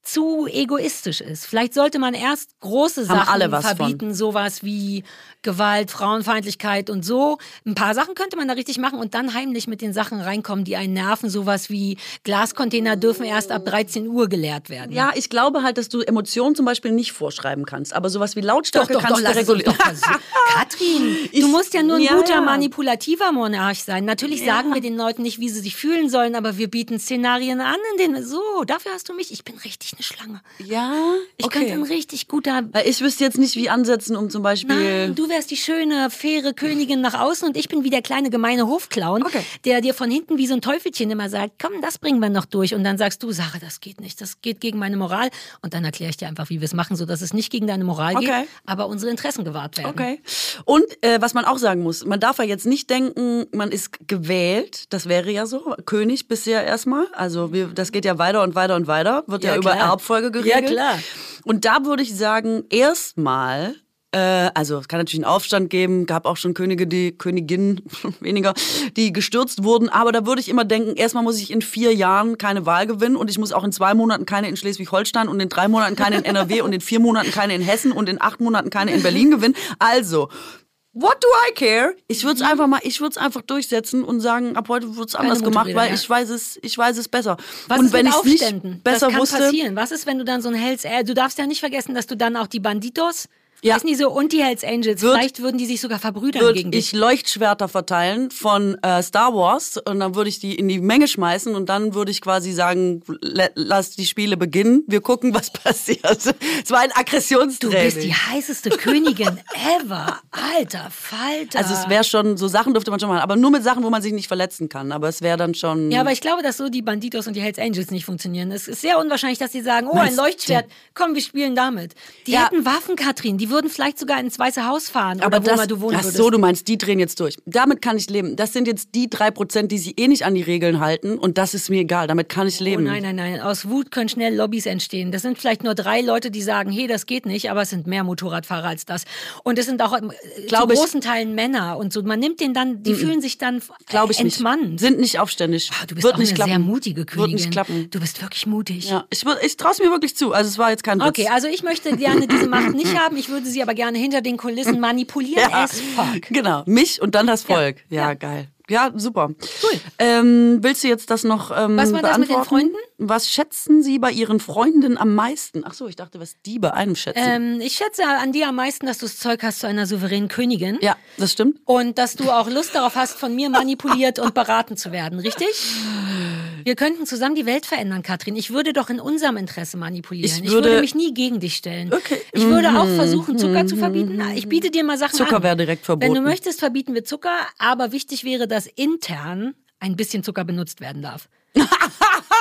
Zu egoistisch ist. Vielleicht sollte man erst große Haben Sachen was von. verbieten, sowas wie Gewalt, Frauenfeindlichkeit und so. Ein paar Sachen könnte man da richtig machen und dann heimlich mit den Sachen reinkommen, die einen nerven. Sowas wie Glascontainer dürfen erst ab 13 Uhr geleert werden. Ja, ich glaube halt, dass du Emotionen zum Beispiel nicht vorschreiben kannst. Aber sowas wie Lautstärke Doch, doch, kannst doch, du regulieren. Katrin, Ich- du musst ja nur ein Ja, guter ja. manipulativer Monarch sein. Natürlich sagen wir den Leuten nicht, wie sie sich fühlen sollen, aber wir bieten Szenarien an, in denen so, dafür hast du mich. Ich bin richtig eine Schlange. Ja, Ich okay. könnte ein richtig guter Weil ich wüsste jetzt nicht, wie ansetzen, um zum Beispiel. Nein, du wärst die schöne, faire Königin nach außen und ich bin wie der kleine gemeine Hofclown, Okay. der dir von hinten wie so ein Teufelchen immer sagt, komm, das bringen wir noch durch. Und dann sagst du, Sache, das geht nicht, das geht gegen meine Moral. Und dann erkläre ich dir einfach, wie wir es machen, sodass es nicht gegen deine Moral Okay. geht, aber unsere Interessen gewahrt werden. Okay. Und äh, was man auch sagen muss, man darf ja jetzt nicht denken, man ist gewählt. Das wäre ja so. König bisher erstmal. Also wir, das geht ja weiter und weiter und weiter. Wird ja, Ja, über klar. Erbfolge geregelt. Ja, klar. Und da würde ich sagen, erstmal. äh, Also es kann natürlich einen Aufstand geben, gab auch schon Könige, die Königinnen weniger, die gestürzt wurden. Aber da würde ich immer denken, erstmal muss ich in vier Jahren keine Wahl gewinnen und ich muss auch in zwei Monaten keine in Schleswig-Holstein und in drei Monaten keine in NRW und in vier Monaten keine in Hessen und in acht Monaten keine in Berlin gewinnen. Also What do I care? Ich würde es einfach mal, ich würde es einfach durchsetzen und sagen, ab heute wird es anders gemacht, weil ja. ich weiß es, ich weiß es besser. Was und ist wenn ich nicht besser das kann wusste, passieren. Was ist, wenn du dann so ein Hells... Äh, du darfst ja nicht vergessen, dass du dann auch die Banditos... Ja. Weiß nicht so, und die Hells Angels, Wird- vielleicht würden die sich sogar verbrüdern würde gegen ich dich. Leuchtschwerter verteilen von äh, Star Wars und dann würde ich die in die Menge schmeißen und dann würde ich quasi sagen, lass die Spiele beginnen, wir gucken, was passiert. Es war ein Du Aggressionstraining. bist die heißeste Königin ever. Alter Falter. also es wäre schon, so Sachen dürfte man schon machen, aber nur mit Sachen, wo man sich nicht verletzen kann. Aber es wäre dann schon... Ja, aber ich glaube, dass so die Banditos und die Hells Angels nicht funktionieren. Es ist sehr unwahrscheinlich, dass sie sagen, oh, Meinst ein Leuchtschwert, komm, wir spielen damit. Die Ja. hätten Waffen, Katrin. Die würden vielleicht sogar ins Weiße Haus fahren aber oder wo das, immer du wohnen ach so, du meinst, die drehen jetzt durch. Damit kann ich leben. Das sind jetzt die drei Prozent, die sich eh nicht an die Regeln halten und das ist mir egal. Damit kann ich Oh leben. nein, nein, nein. Aus Wut können schnell Lobbys entstehen. Das sind vielleicht nur drei Leute, die sagen, hey, das geht nicht, aber es sind mehr Motorradfahrer als das. Und es sind auch äh, Glaub zu ich- großen Teilen Männer und so. Man nimmt den dann, die fühlen sich dann Glaube ich entmannt. nicht. Sind nicht aufständig. Ah, du bist Wird auch nicht eine klappen. sehr mutige Königin. Wird nicht klappen. Du bist wirklich mutig. Ja, ich, ich traue es mir wirklich zu. Also es war jetzt kein Witz. Okay, also ich möchte gerne diese Macht nicht haben. Ich würde sie aber gerne hinter den Kulissen manipulieren ja, genau. Mich und dann das Volk. Ja, Ja. geil. Ja, super. Cool. Ähm, willst du jetzt das noch ähm, Was war das mit den beantworten? Freunden? Was schätzen Sie bei Ihren Freundinnen am meisten? Ach so, ich dachte, was die bei einem schätzen. Ähm, ich schätze an dir am meisten, dass du das Zeug hast zu einer souveränen Königin. ja, das stimmt. Und dass du auch Lust darauf hast, von mir manipuliert und beraten zu werden, richtig? Wir könnten zusammen die Welt verändern, Katrin. Ich würde doch in unserem Interesse manipulieren. Ich Ich würde, würde- mich nie gegen dich stellen. Okay. Ich würde auch versuchen, Zucker zu verbieten. Ich biete dir mal Sachen Zucker an. wäre direkt verboten. Wenn du möchtest, verbieten wir Zucker. Aber wichtig wäre, dass intern ein bisschen Zucker benutzt werden darf.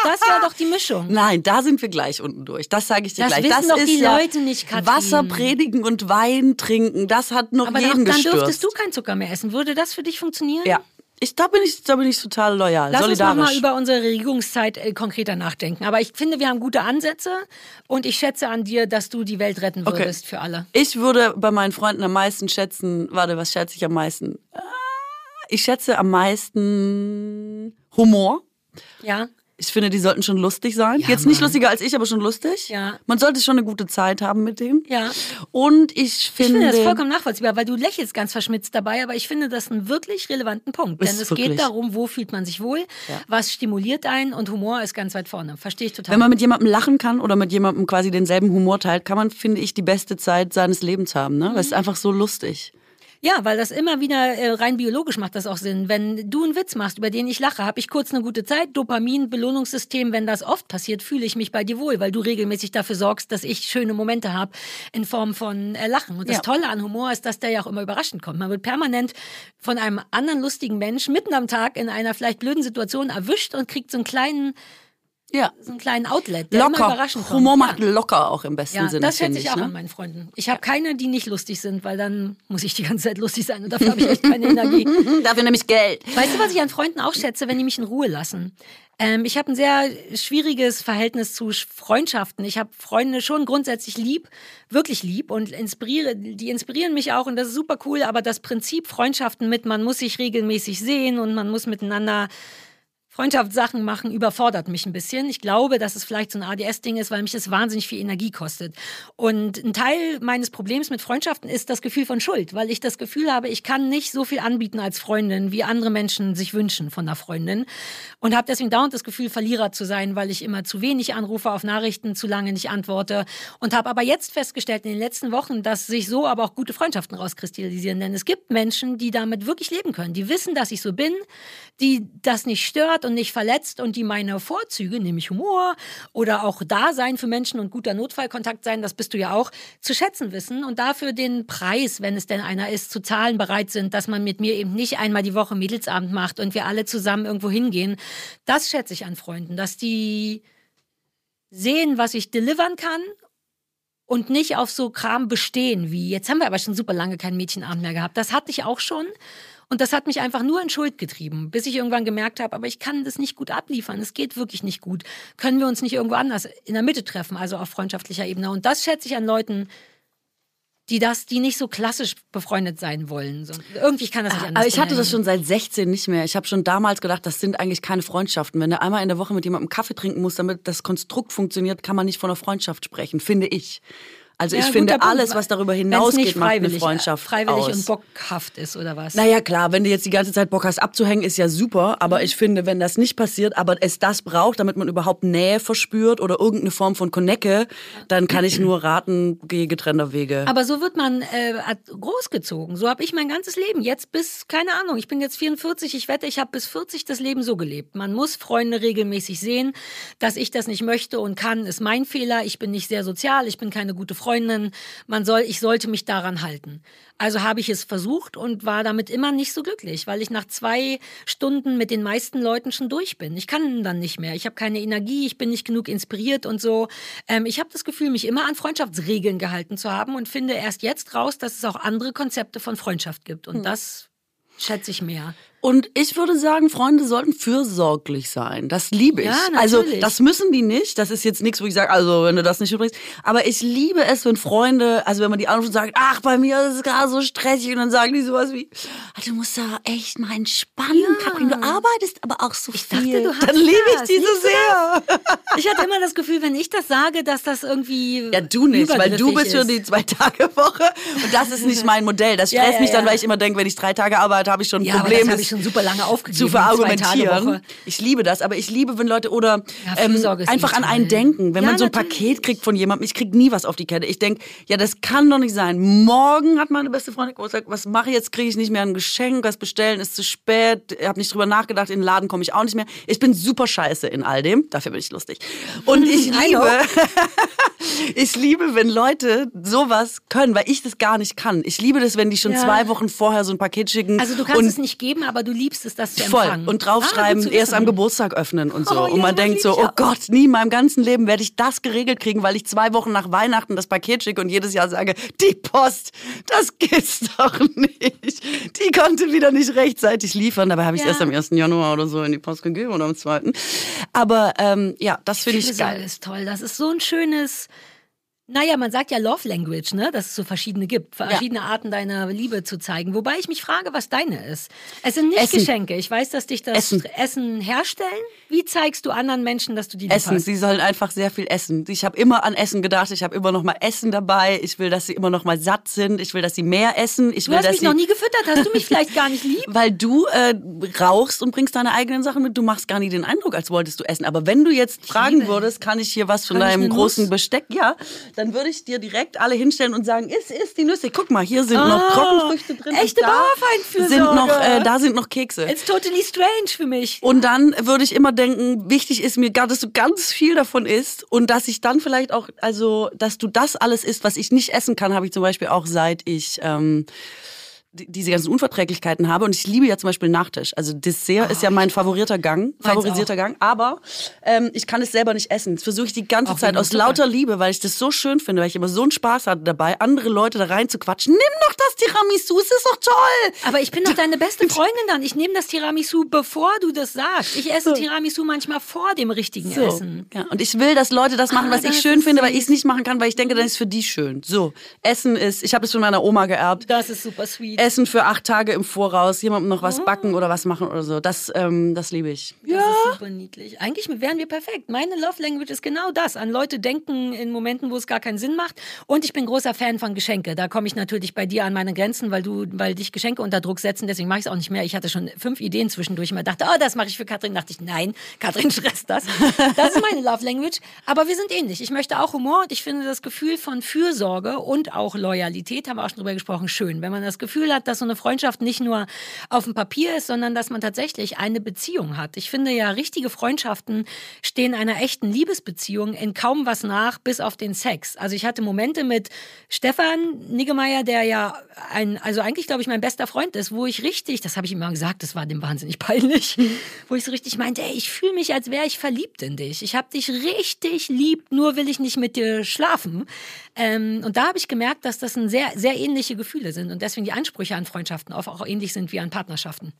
Das wäre doch die Mischung. Nein, da sind wir gleich unten durch. Das sage ich dir Das gleich. wissen das doch ist die ja Leute nicht, Katrin. Wasser predigen und Wein trinken, das hat noch Aber jeden dann gestürzt. dürftest du keinen Zucker mehr essen. Würde das für dich funktionieren? ja. Ich, da, bin ich, da bin ich total loyal, Lass uns solidarisch. nochmal über unsere Regierungszeit äh, konkreter nachdenken. Aber ich finde, wir haben gute Ansätze und ich schätze an dir, dass du die Welt retten Okay. würdest für alle. Ich würde bei meinen Freunden am meisten schätzen, warte, was schätze ich am meisten? Ah, Ich schätze am meisten Humor. Ja? Ich finde, die sollten schon lustig sein. Ja, Jetzt nicht Mann. lustiger als ich, aber schon lustig. Ja. Man sollte schon eine gute Zeit haben mit denen. Ja. Und ich Ich finde, finde das vollkommen nachvollziehbar, weil du lächelst ganz verschmitzt dabei, aber ich finde das einen wirklich relevanten Punkt. Denn es wirklich. geht darum, wo fühlt man sich wohl, Ja. was stimuliert einen und Humor ist ganz weit vorne. Verstehe ich total. wenn man mit jemandem lachen kann oder mit jemandem quasi denselben Humor teilt, kann man, finde ich, die beste Zeit seines Lebens haben. Ne? Weil es ist einfach so lustig. Ja, weil das immer wieder äh, rein biologisch macht das auch Sinn. Wenn du einen Witz machst, über den ich lache, habe ich kurz eine gute Zeit. Dopamin, Belohnungssystem, wenn das oft passiert, fühle ich mich bei dir wohl, weil du regelmäßig dafür sorgst, dass ich schöne Momente habe in Form von äh, Lachen. Und das Ja. Tolle an Humor ist, dass der ja auch immer überraschend kommt. Man wird permanent von einem anderen lustigen Menschen mitten am Tag in einer vielleicht blöden Situation erwischt und kriegt so einen kleinen, Ja. so einen kleinen Outlet, der immer Locker. überraschend kommt. Humor Ja. macht locker auch im besten Ja, Sinne. das schätze ich auch ne? an meinen Freunden. Ich habe keine, die nicht lustig sind, weil dann muss ich die ganze Zeit lustig sein und dafür habe ich echt keine Energie. Dafür nämlich Geld. Weißt du, was ich an Freunden auch schätze, wenn die mich in Ruhe lassen? Ähm, ich habe ein sehr schwieriges Verhältnis zu Sch- Freundschaften. Ich habe Freunde schon grundsätzlich lieb, wirklich lieb und inspiriere, die inspirieren mich auch und das ist super cool. Aber das Prinzip Freundschaften mit, man muss sich regelmäßig sehen und man muss miteinander Freundschaftssachen machen überfordert mich ein bisschen. Ich glaube, dass es vielleicht so ein ADS-Ding ist, weil mich das wahnsinnig viel Energie kostet. Und ein Teil meines Problems mit Freundschaften ist das Gefühl von Schuld, weil ich das Gefühl habe, ich kann nicht so viel anbieten als Freundin, wie andere Menschen sich wünschen von einer Freundin. Und habe deswegen dauernd das Gefühl, Verlierer zu sein, weil ich immer zu wenig anrufe auf Nachrichten, zu lange nicht antworte. Und habe aber jetzt festgestellt in den letzten Wochen, dass sich so aber auch gute Freundschaften rauskristallisieren. Denn es gibt Menschen, die damit wirklich leben können. Die wissen, dass ich so bin, die das nicht stört und nicht verletzt und die meine Vorzüge, nämlich Humor oder auch Dasein für Menschen und guter Notfallkontakt sein, das bist du ja auch, zu schätzen wissen und dafür den Preis, wenn es denn einer ist, zu zahlen bereit sind, dass man mit mir eben nicht einmal die Woche Mädelsabend macht und wir alle zusammen irgendwo hingehen. Das schätze ich an Freunden, dass die sehen, was ich delivern kann und nicht auf so Kram bestehen wie, jetzt haben wir aber schon super lange keinen Mädchenabend mehr gehabt. Das hatte ich auch schon. Und das hat mich einfach nur in Schuld getrieben, bis ich irgendwann gemerkt habe, aber ich kann das nicht gut abliefern. Es geht wirklich nicht gut. Können wir uns nicht irgendwo anders in der Mitte treffen, also auf freundschaftlicher Ebene? Und das schätze ich an Leuten, die das, die nicht so klassisch befreundet sein wollen. So, irgendwie kann das nicht anders Aber ich hatte das schon seit 16 nicht mehr. Ich habe schon damals gedacht, das sind eigentlich keine Freundschaften. Wenn du einmal in der Woche mit jemandem Kaffee trinken musst, damit das Konstrukt funktioniert, kann man nicht von einer Freundschaft sprechen, finde ich. Also ich Ja, finde, guter Punkt. alles, was darüber hinausgeht, macht eine freiwillig, Freundschaft freiwillig aus. und bockhaft ist oder was? Naja, klar, wenn du jetzt die ganze Zeit Bock hast abzuhängen, ist ja super. Aber Mhm. ich finde, wenn das nicht passiert, aber es das braucht, damit man überhaupt Nähe verspürt oder irgendeine Form von Connecke, dann kann ich nur raten, gehe getrennter Wege. Aber so wird man äh, großgezogen. So habe ich mein ganzes Leben jetzt bis, keine Ahnung, ich bin jetzt 44, ich wette, ich habe bis 40 das Leben so gelebt. Man muss Freunde regelmäßig sehen. Dass ich das nicht möchte und kann, ist mein Fehler. Ich bin nicht sehr sozial, ich bin keine gute Freundin. Man soll, ich sollte mich daran halten. Also habe ich es versucht und war damit immer nicht so glücklich, weil ich nach zwei Stunden mit den meisten Leuten schon durch bin. Ich kann dann nicht mehr. Ich habe keine Energie, ich bin nicht genug inspiriert und so. Ähm, ich habe das Gefühl, mich immer an Freundschaftsregeln gehalten zu haben und finde erst jetzt raus, dass es auch andere Konzepte von Freundschaft gibt. Und das schätze ich mehr. Und ich würde sagen, Freunde sollten fürsorglich sein. Das liebe ich. Ja, also das müssen die nicht. Das ist jetzt nichts, wo ich sage, also wenn du das nicht übrigens. Aber ich liebe es, wenn Freunde, also wenn man die anruft und sagt, ach, bei mir ist es gerade so stressig und dann sagen die sowas wie, ah, du musst da echt mal entspannen, Katrin, du arbeitest aber auch so dachte, viel. du hast dann liebe ich das. die so sehr. Ich hatte immer das Gefühl, wenn ich das sage, dass das irgendwie. Ja, du nicht, weil du bist für ist. die Zwei-Tage-Woche und das ist nicht mein Modell. Das Ja, stresst ja, mich dann, ja. weil ich immer denke, wenn ich drei Tage arbeite, habe ich schon ein Ja, Problem. Schon super lange aufgegeben. verargumentieren. Woche. Ich liebe das, aber ich liebe, wenn Leute oder Ja, ähm, einfach an einen denken. Wenn Ja, man so ein natürlich. Paket kriegt von jemandem, ich krieg nie was auf die Kette. Ich denk, ja, das kann doch nicht sein. Morgen hat meine beste Freundin Geburtstag. Was mache ich jetzt? Kriege ich nicht mehr ein Geschenk? Was bestellen ist zu spät? Ich habe nicht drüber nachgedacht. In den Laden komme ich auch nicht mehr. Ich bin super scheiße in all dem. Dafür bin ich lustig. Und ich liebe, ich liebe, wenn Leute sowas können, weil ich das gar nicht kann. Ich liebe das, wenn die schon Ja. zwei Wochen vorher so ein Paket schicken. Also du kannst es nicht geben, aber du liebst es, das zu Voll. empfangen. Und draufschreiben, Ah, erst am. Geburtstag öffnen und so. Oh, und man das denkt so, ich oh. Gott, nie in meinem ganzen Leben werde ich das geregelt kriegen, weil ich zwei Wochen nach Weihnachten das Paket schicke und jedes Jahr sage, die Post, das geht's doch nicht. Die konnte wieder nicht rechtzeitig liefern. Dabei habe ich Ja. erst am 1. Januar oder so in die Post gegeben oder am 2. Aber ähm, ja, das finde ich Fürsorge geil. ist toll. Das ist so ein schönes. Naja, man sagt ja Love Language, ne? Dass es so verschiedene gibt, verschiedene Arten deiner Liebe zu zeigen. Wobei ich mich frage, was deine ist. Es sind nicht Essen. Geschenke. Ich weiß, dass dich das Essen. Essen herstellen. Wie zeigst du anderen Menschen, dass du die lieb Essen, hast? sie sollen einfach sehr viel essen. Ich habe immer an Essen gedacht, ich habe immer noch mal Essen dabei. Ich will, dass sie immer noch mal satt sind. Ich will, dass sie mehr essen. Ich Du will, hast dass mich sie noch nie gefüttert. Hast du mich vielleicht gar nicht lieb? Weil du äh, rauchst und bringst deine eigenen Sachen mit. Du machst gar nie den Eindruck, als wolltest du essen. Aber wenn du jetzt fragen liebe würdest, kann ich hier was von Kann ich deinem eine großen Nuss? Besteck? Ja, dann würde ich dir direkt alle hinstellen und sagen, iss, iss die Nüsse. Guck mal, hier sind noch Oh, Trockenfrüchte drin. echte Bauernfeindfürsorge. sind noch, äh, Da sind noch Kekse. It's totally strange für mich. Und dann würde ich immer denken, wichtig ist mir, dass du ganz viel davon isst und dass ich dann vielleicht auch, also, dass du das alles isst, was ich nicht essen kann, habe ich zum Beispiel auch seit ich ähm, diese ganzen Unverträglichkeiten habe. Und ich liebe ja zum Beispiel Nachtisch. Also Dessert ist ja mein favorierter Gang, favorisierter Gang. Aber ähm, ich kann es selber nicht essen. Das versuche ich die ganze Auch Zeit aus Zucker. lauter Liebe, weil ich das so schön finde, weil ich immer so einen Spaß hatte dabei, andere Leute da rein zu quatschen. Nimm doch das Tiramisu, es ist doch toll. Aber ich bin doch deine beste Freundin dann. Ich nehme das Tiramisu, bevor du das sagst. Ich esse Tiramisu manchmal vor dem richtigen So. Essen. Ja, und ich will, dass Leute das machen, Ah, was ich schön finde, weil süß. ich es nicht machen kann, weil ich denke, dann ist es für die schön. So, Essen ist, ich habe es von meiner Oma geerbt. Das ist super sweet. Essen für acht Tage im Voraus, jemandem noch was backen oder was machen oder so. Das, ähm, das liebe ich. Das ist super niedlich. Eigentlich wären wir perfekt. Meine Love Language ist genau das. An Leute denken in Momenten, wo es gar keinen Sinn macht. Und ich bin großer Fan von Geschenke. Da komme ich natürlich bei dir an meine Grenzen, weil du, weil dich Geschenke unter Druck setzen. Deswegen mache ich es auch nicht mehr. Ich hatte schon fünf Ideen zwischendurch. Ich dachte, oh, das mache ich für Katrin. Dachte ich, nein, Katrin stresst das. Das ist meine Love Language. Aber wir sind ähnlich. Ich möchte auch Humor und ich finde das Gefühl von Fürsorge und auch Loyalität, haben wir auch schon drüber gesprochen, schön. Wenn man das Gefühl hat, dass so eine Freundschaft nicht nur auf dem Papier ist, sondern dass man tatsächlich eine Beziehung hat. Ich finde ja, richtige Freundschaften stehen einer echten Liebesbeziehung in kaum was nach, bis auf den Sex. Also ich hatte Momente mit Stefan Niggemeier, der ja ein, also eigentlich glaube ich mein bester Freund ist, wo ich richtig, das habe ich ihm mal gesagt, das war dem wahnsinnig peinlich, wo ich so richtig meinte, ey, ich fühle mich, als wäre ich verliebt in dich. Ich habe dich richtig lieb, nur will ich nicht mit dir schlafen. Ähm, und da habe ich gemerkt, dass das ein sehr, sehr ähnliche Gefühle sind und deswegen die Ansprüche an Freundschaften oft auch ähnlich sind wie an Partnerschaften.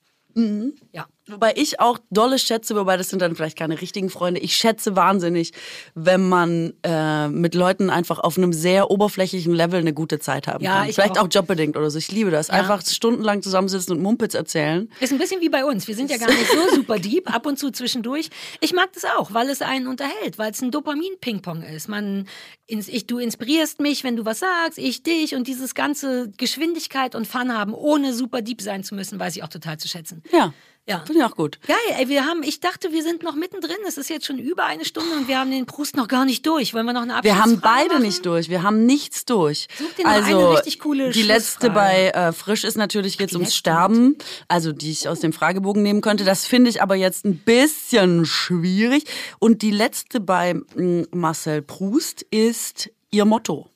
Ja. Wobei ich auch dolle schätze, wobei das sind dann vielleicht keine richtigen Freunde. Ich schätze wahnsinnig, wenn man äh, mit Leuten einfach auf einem sehr oberflächlichen Level eine gute Zeit haben Ja, kann. ich Vielleicht auch. auch. jobbedingt oder so. Ich liebe das. Einfach stundenlang zusammensitzen und Mumpitz erzählen. Ist ein bisschen wie bei uns. Wir sind ja gar nicht so super deep, ab und zu zwischendurch. Ich mag das auch, weil es einen unterhält, weil es ein Dopamin-Ping-Pong ist. Man, ich, du inspirierst mich, wenn du was sagst, ich dich und dieses ganze Geschwindigkeit und Fun haben, ohne super deep sein zu müssen, weiß ich auch total zu schätzen. Ja. Ja. Finde ich auch gut. Geil, ey, wir haben, ich dachte, wir sind noch mittendrin. Es ist jetzt schon über eine Stunde und wir haben den Prust noch gar nicht durch. Wollen wir noch eine Wir haben Abschlussfrage beide machen? nicht durch. Wir haben nichts durch. Such dir also eine richtig coole die letzte bei äh, Frisch ist natürlich jetzt ums Sterben, also die ich aus dem Fragebogen nehmen könnte. Das finde ich aber jetzt ein bisschen schwierig. Und die letzte bei mh, Marcel Proust ist ihr Motto.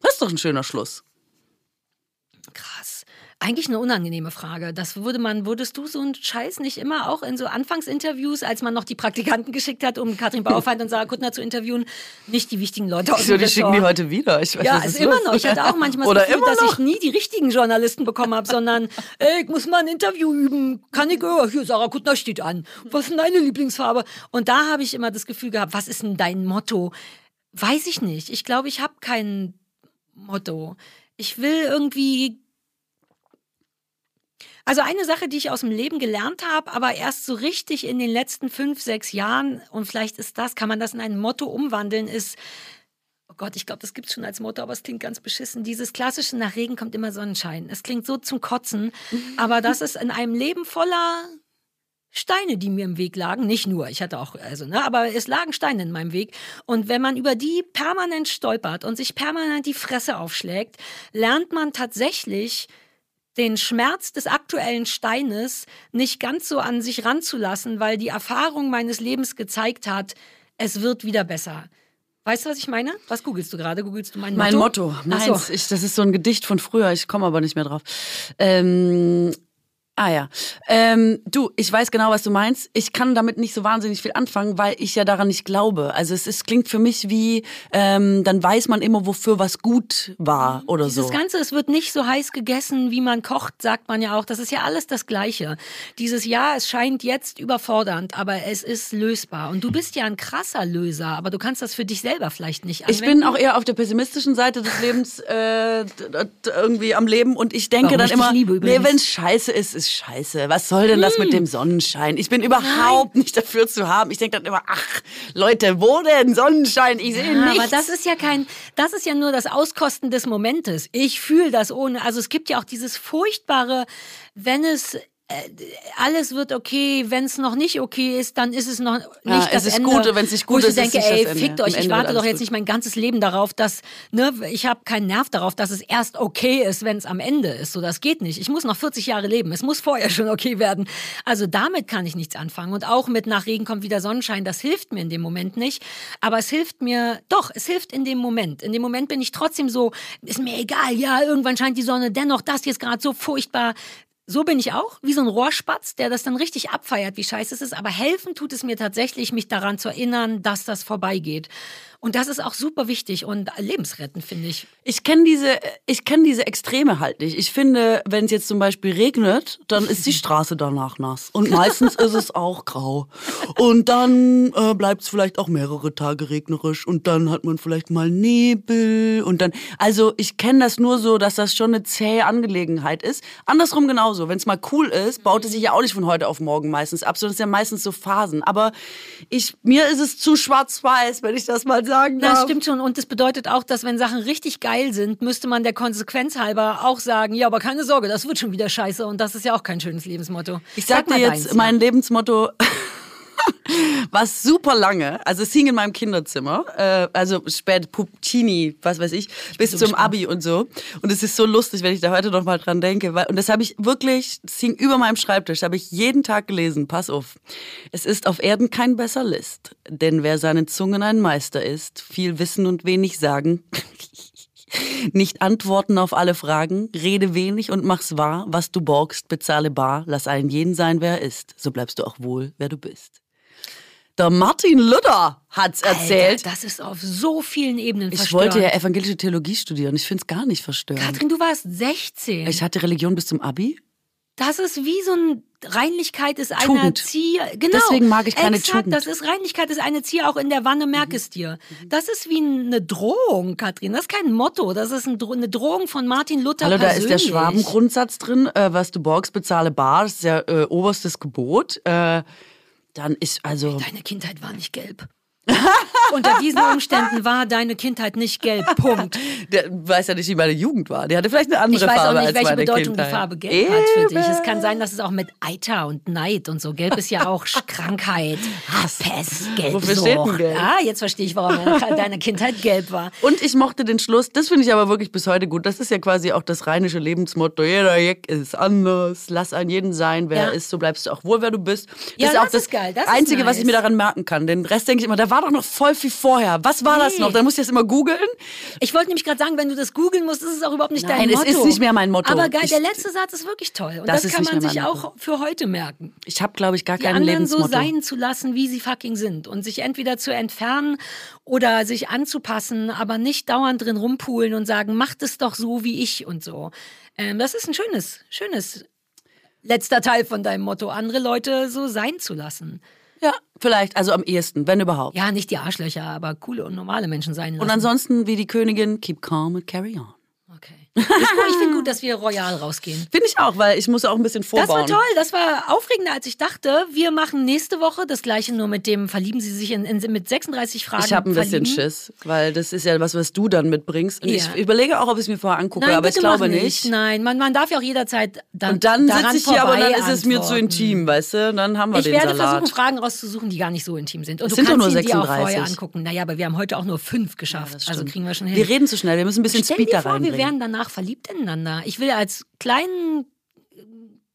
Das ist doch ein schöner Schluss. Eigentlich eine unangenehme Frage. Das würde man, würdest du so einen Scheiß nicht immer auch in so Anfangsinterviews, als man noch die Praktikanten geschickt hat, um Katrin Bauerfeind und Sarah Kuttner zu interviewen, nicht die wichtigen Leute aus So, dem die schicken die heute wieder. Ich weiß, Ja, ist immer los? noch. Ich hatte auch manchmal Oder das Gefühl, dass noch. ich nie die richtigen Journalisten bekommen habe, sondern ey, ich muss mal ein Interview üben. Kann ich, oh, hier, Sarah Kuttner steht an. Was ist denn deine Lieblingsfarbe? Und da habe ich immer das Gefühl gehabt, was ist denn dein Motto? Weiß ich nicht. Ich glaube, ich habe kein Motto. Ich will irgendwie also eine Sache, die ich aus dem Leben gelernt habe, aber erst so richtig in den letzten fünf, sechs Jahren, und vielleicht ist das, kann man das in ein Motto umwandeln, ist, oh Gott, ich glaube, das gibt's schon als Motto, aber es klingt ganz beschissen. Dieses klassische nach Regen kommt immer Sonnenschein. Es klingt so zum Kotzen, aber das ist in einem Leben voller Steine, die mir im Weg lagen, nicht nur, ich hatte auch, also, ne, aber es lagen Steine in meinem Weg. Und wenn man über die permanent stolpert und sich permanent die Fresse aufschlägt, lernt man tatsächlich den Schmerz des aktuellen Steines nicht ganz so an sich ranzulassen, weil die Erfahrung meines Lebens gezeigt hat, es wird wieder besser. Weißt du, was ich meine? Was googelst du gerade? Googelst du mein Motto? Mein Motto, meins. so. Ich, das ist so ein Gedicht von früher, ich komme aber nicht mehr drauf. Ähm, ah ja. Ähm, du, ich weiß genau, was du meinst. Ich kann damit nicht so wahnsinnig viel anfangen, weil ich ja daran nicht glaube. Also es ist, klingt für mich wie, ähm, dann weiß man immer, wofür was gut war oder Dieses so. Ganze, es wird nicht so heiß gegessen, wie man kocht, sagt man ja auch. Das ist ja alles das Gleiche. Dieses Jahr, es scheint jetzt überfordernd, aber es ist lösbar. Und du bist ja ein krasser Löser, aber du kannst das für dich selber vielleicht nicht Ich anwenden. bin auch eher auf der pessimistischen Seite des Lebens äh, irgendwie am Leben und ich denke Warum dann ich immer, nee, wenn es scheiße ist, ist scheiße. Was soll denn das mit dem Sonnenschein? Ich bin überhaupt nicht dafür zu haben. Ich denke dann immer, ach, Leute, wo denn Sonnenschein? Ich sehe Ja, nichts. aber das ist ja kein, das ist ja nur das Auskosten des Momentes. Ich fühle das ohne, also es gibt ja auch dieses furchtbare, wenn es alles wird okay, wenn es noch nicht okay ist, dann ist es noch nicht Ja, es das ist Ende. gut, und wenn's nicht wo gut ich ist, so ist denke, das ey, fickt Am euch, ich Ende warte doch jetzt gut. nicht mein ganzes Leben darauf, dass, ne, ich habe keinen Nerv darauf, dass es erst okay ist, wenn es am Ende ist. So, das geht nicht. Ich muss noch 40 Jahre leben. Es muss vorher schon okay werden. Also damit kann ich nichts anfangen. Und auch mit nach Regen kommt wieder Sonnenschein, das hilft mir in dem Moment nicht. Aber es hilft mir, doch, es hilft in dem Moment. In dem Moment bin ich trotzdem so, ist mir egal, ja, irgendwann scheint die Sonne, dennoch das jetzt gerade so furchtbar. So bin ich auch, wie so ein Rohrspatz, der das dann richtig abfeiert, wie scheiße es ist. Aber helfen tut es mir tatsächlich, mich daran zu erinnern, dass das vorbeigeht. Und das ist auch super wichtig und lebensrettend, finde ich. Ich kenne diese, ich kenne diese Extreme halt nicht. Ich finde, wenn es jetzt zum Beispiel regnet, dann ist die Straße danach nass. Und meistens ist es auch grau. Und dann äh, bleibt es vielleicht auch mehrere Tage regnerisch. Und dann hat man vielleicht mal Nebel. Und dann, also ich kenne das nur so, dass das schon eine zähe Angelegenheit ist. Andersrum genauso. Wenn es mal cool ist, baut es sich ja auch nicht von heute auf morgen meistens ab, sondern es sind ja meistens so Phasen. Aber ich, mir ist es zu schwarz-weiß, wenn ich das mal sagen darf. Das stimmt schon. Und das bedeutet auch, dass wenn Sachen richtig geil sind, müsste man der Konsequenz halber auch sagen, ja, aber keine Sorge, das wird schon wieder scheiße. Und das ist ja auch kein schönes Lebensmotto. Ich sag, dir mal jetzt deins, mein Lebensmotto, was super lange, also es hing in meinem Kinderzimmer, äh, also spät Puccini, was weiß ich, bis zum gespannt. Abi und so. Und es ist so lustig, wenn ich da heute noch mal dran denke. Weil, und das habe ich wirklich, es hing über meinem Schreibtisch, habe ich jeden Tag gelesen. Pass auf. Es ist auf Erden kein besser List, denn wer seinen Zungen ein Meister ist, viel wissen und wenig sagen. Nicht antworten auf alle Fragen, rede wenig und mach's wahr, was du borgst, bezahle bar, lass einen jeden sein, wer er ist, so bleibst du auch wohl, wer du bist. Der Martin Luther hat's erzählt. Alter, das ist auf so vielen Ebenen ich verstörend. wollte ja evangelische Theologie studieren, ich find's gar nicht verstörend. Katrin, du warst 16. Ich hatte Religion bis zum Abi. Das ist wie so ein Reinlichkeit ist eine Tugend. Zier. Genau. Deswegen mag ich keine Exakt, Tugend. Das ist Reinlichkeit ist eine Zier. Auch in der Wanne merk es dir. Das ist wie eine Drohung, Katrin. Das ist kein Motto. Das ist eine Drohung von Martin Luther Hallo, da ist der persönlich. Schwabengrundsatz drin, äh, was du borgst, bezahle bar, das ist ja äh, oberstes Gebot. Äh, dann ist also... Deine Kindheit war nicht gelb. Unter diesen Umständen war deine Kindheit nicht gelb. Punkt. Der weiß ja nicht, wie meine Jugend war. Der hatte vielleicht eine andere Ich weiß Farbe auch nicht, welche Bedeutung Kindheit. die Farbe Gelb hat für dich. Es kann Eben. sein, dass es auch mit Eiter und Neid und so. Gelb ist ja auch Krankheit, Hass, Pest, Gelb. Wofür steht denn Gelb? Ah, jetzt verstehe ich, warum deine Kindheit gelb war. Und ich mochte den Schluss, das finde ich aber wirklich bis heute gut. Das ist ja quasi auch das rheinische Lebensmotto. Jeder Jeck ist anders. Lass einen jeden sein, wer Ja. er ist, so bleibst du auch wohl, wer du bist. Das Ja, ist auch das das ist geil, das Einzige, was ich nice. mir daran merken kann. Den Rest denke ich immer, da war doch noch voll viel vorher. Was war das Nee. noch? Dann muss ich das immer googeln. Ich wollte nämlich gerade sagen, wenn du das googeln musst, ist es auch überhaupt nicht Nein, dein es Motto. ist nicht mehr mein Motto. Aber geil, Ich- der letzte Satz ist wirklich toll. Und Das das, kann man sich auch für heute merken. Ich habe, glaube ich, gar die kein anderen so sein zu lassen, wie sie fucking sind und sich entweder zu entfernen oder sich anzupassen, aber nicht dauernd drin rumpulen und sagen, macht es doch so wie ich und so. Ähm, das ist ein schönes, schönes letzter Teil von deinem Motto, andere Leute so sein zu lassen. Ja, vielleicht. Also am ehesten, wenn überhaupt. Ja, nicht die Arschlöcher, aber coole und normale Menschen sein lassen. Und ansonsten, wie die Königin, keep calm and carry on. Ist gut. Ich finde gut, dass wir royal rausgehen. Finde ich auch, weil ich muss auch ein bisschen Das vorbauen. war toll, das war aufregender, als ich dachte. Wir machen nächste Woche das gleiche, nur mit dem Verlieben Sie sich in, in, mit 36 Fragen. Ich habe ein bisschen verlieben. Schiss, weil das ist ja was, was du dann mitbringst. Und Ja. ich überlege auch, ob ich es mir vorher angucke, Nein, aber ich glaube nicht. Nein, man, man darf ja auch jederzeit dann Und dann sitze ich hier, aber dann ist es mir zu intim, weißt du? Dann haben wir Ich den werde Salat. versuchen, Fragen rauszusuchen, die gar nicht so intim sind. Und Es du sind doch kannst nur sie dir auch 36. vorher angucken. Naja, aber wir haben heute auch nur fünf geschafft. Das also kriegen wir schon hin. Wir reden zu schnell, wir müssen ein bisschen Speed da vor, wir wären danach verliebt ineinander. Ich will als kleinen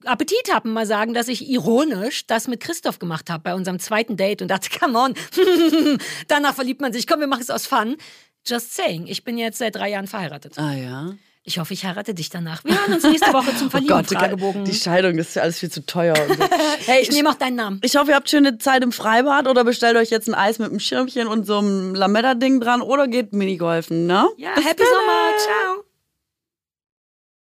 Appetit haben mal sagen, dass ich ironisch das mit Christoph gemacht habe bei unserem zweiten Date und dachte, come on, danach verliebt man sich. Komm, wir machen es aus Fun. Just saying, ich bin jetzt seit drei Jahren verheiratet. ah ja. Ich hoffe, ich heirate dich danach. Wir hören uns nächste Woche zum Oh Gott, die Scheidung, das ist ja alles viel zu teuer. So. hey, ich nehme auch deinen Namen. Ich hoffe, ihr habt schöne Zeit im Freibad oder bestellt euch jetzt ein Eis mit einem Schirmchen und so einem Lametta-Ding dran oder geht Minigolfen, ne? Ja, happy Sommer. Ciao.